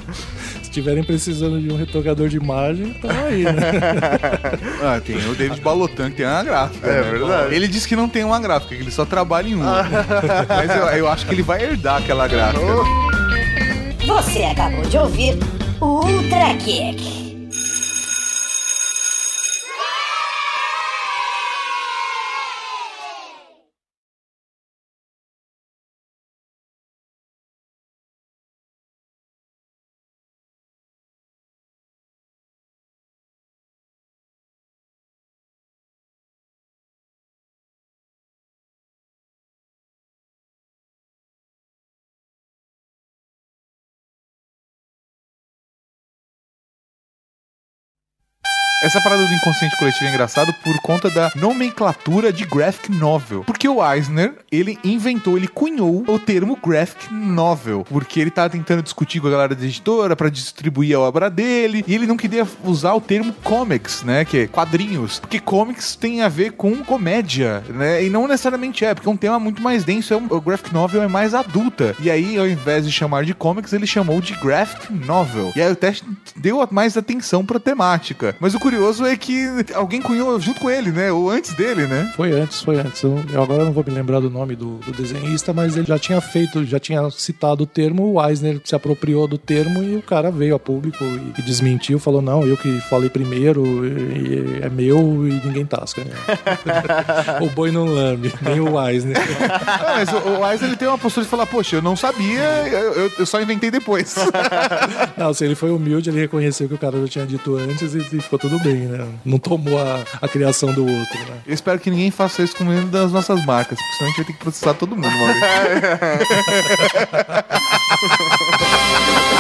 Se estiverem precisando de um retocador de imagem, tamo aí, né? Ah, tem o David Balotan, que tem uma gráfica. É né? verdade. Ele disse que não tem uma gráfica, que ele só trabalha em uma. Mas eu, eu acho que ele vai herdar aquela gráfica. Você acabou de ouvir o Ultra Kick. Essa parada do inconsciente coletivo é engraçado por conta da nomenclatura de graphic novel. Porque o Eisner, ele inventou, ele cunhou o termo graphic novel, porque ele tava tentando discutir com a galera da editora pra distribuir a obra dele, e ele não queria usar o termo comics, né, que é quadrinhos, porque comics tem a ver com comédia, né, e não necessariamente é, porque é um tema muito mais denso, é um- o graphic novel é mais adulta. E aí, ao invés de chamar de comics, ele chamou de graphic novel. E aí o teste deu mais atenção pra temática. Mas o curioso é que alguém cunhou junto com ele, né? Ou antes dele, né? Foi antes, foi antes. Eu, eu agora não vou me lembrar do nome do, do desenhista, mas ele já tinha feito, já tinha citado o termo, o Eisner se apropriou do termo e o cara veio a público e, e desmentiu, falou, não, eu que falei primeiro, e- e é meu e ninguém tasca. né? o boi não lame, nem o Eisner. Ah, mas o, o Eisner ele tem uma postura de falar, poxa, eu não sabia, eu, eu- só inventei depois. Não, se ele foi humilde, ele reconheceu que o cara já tinha dito antes e, e ficou tudo bem, né? Não tomou a, a criação do outro, né? Eu espero que ninguém faça isso com nenhuma das nossas marcas, porque senão a gente vai ter que processar todo mundo uma vez.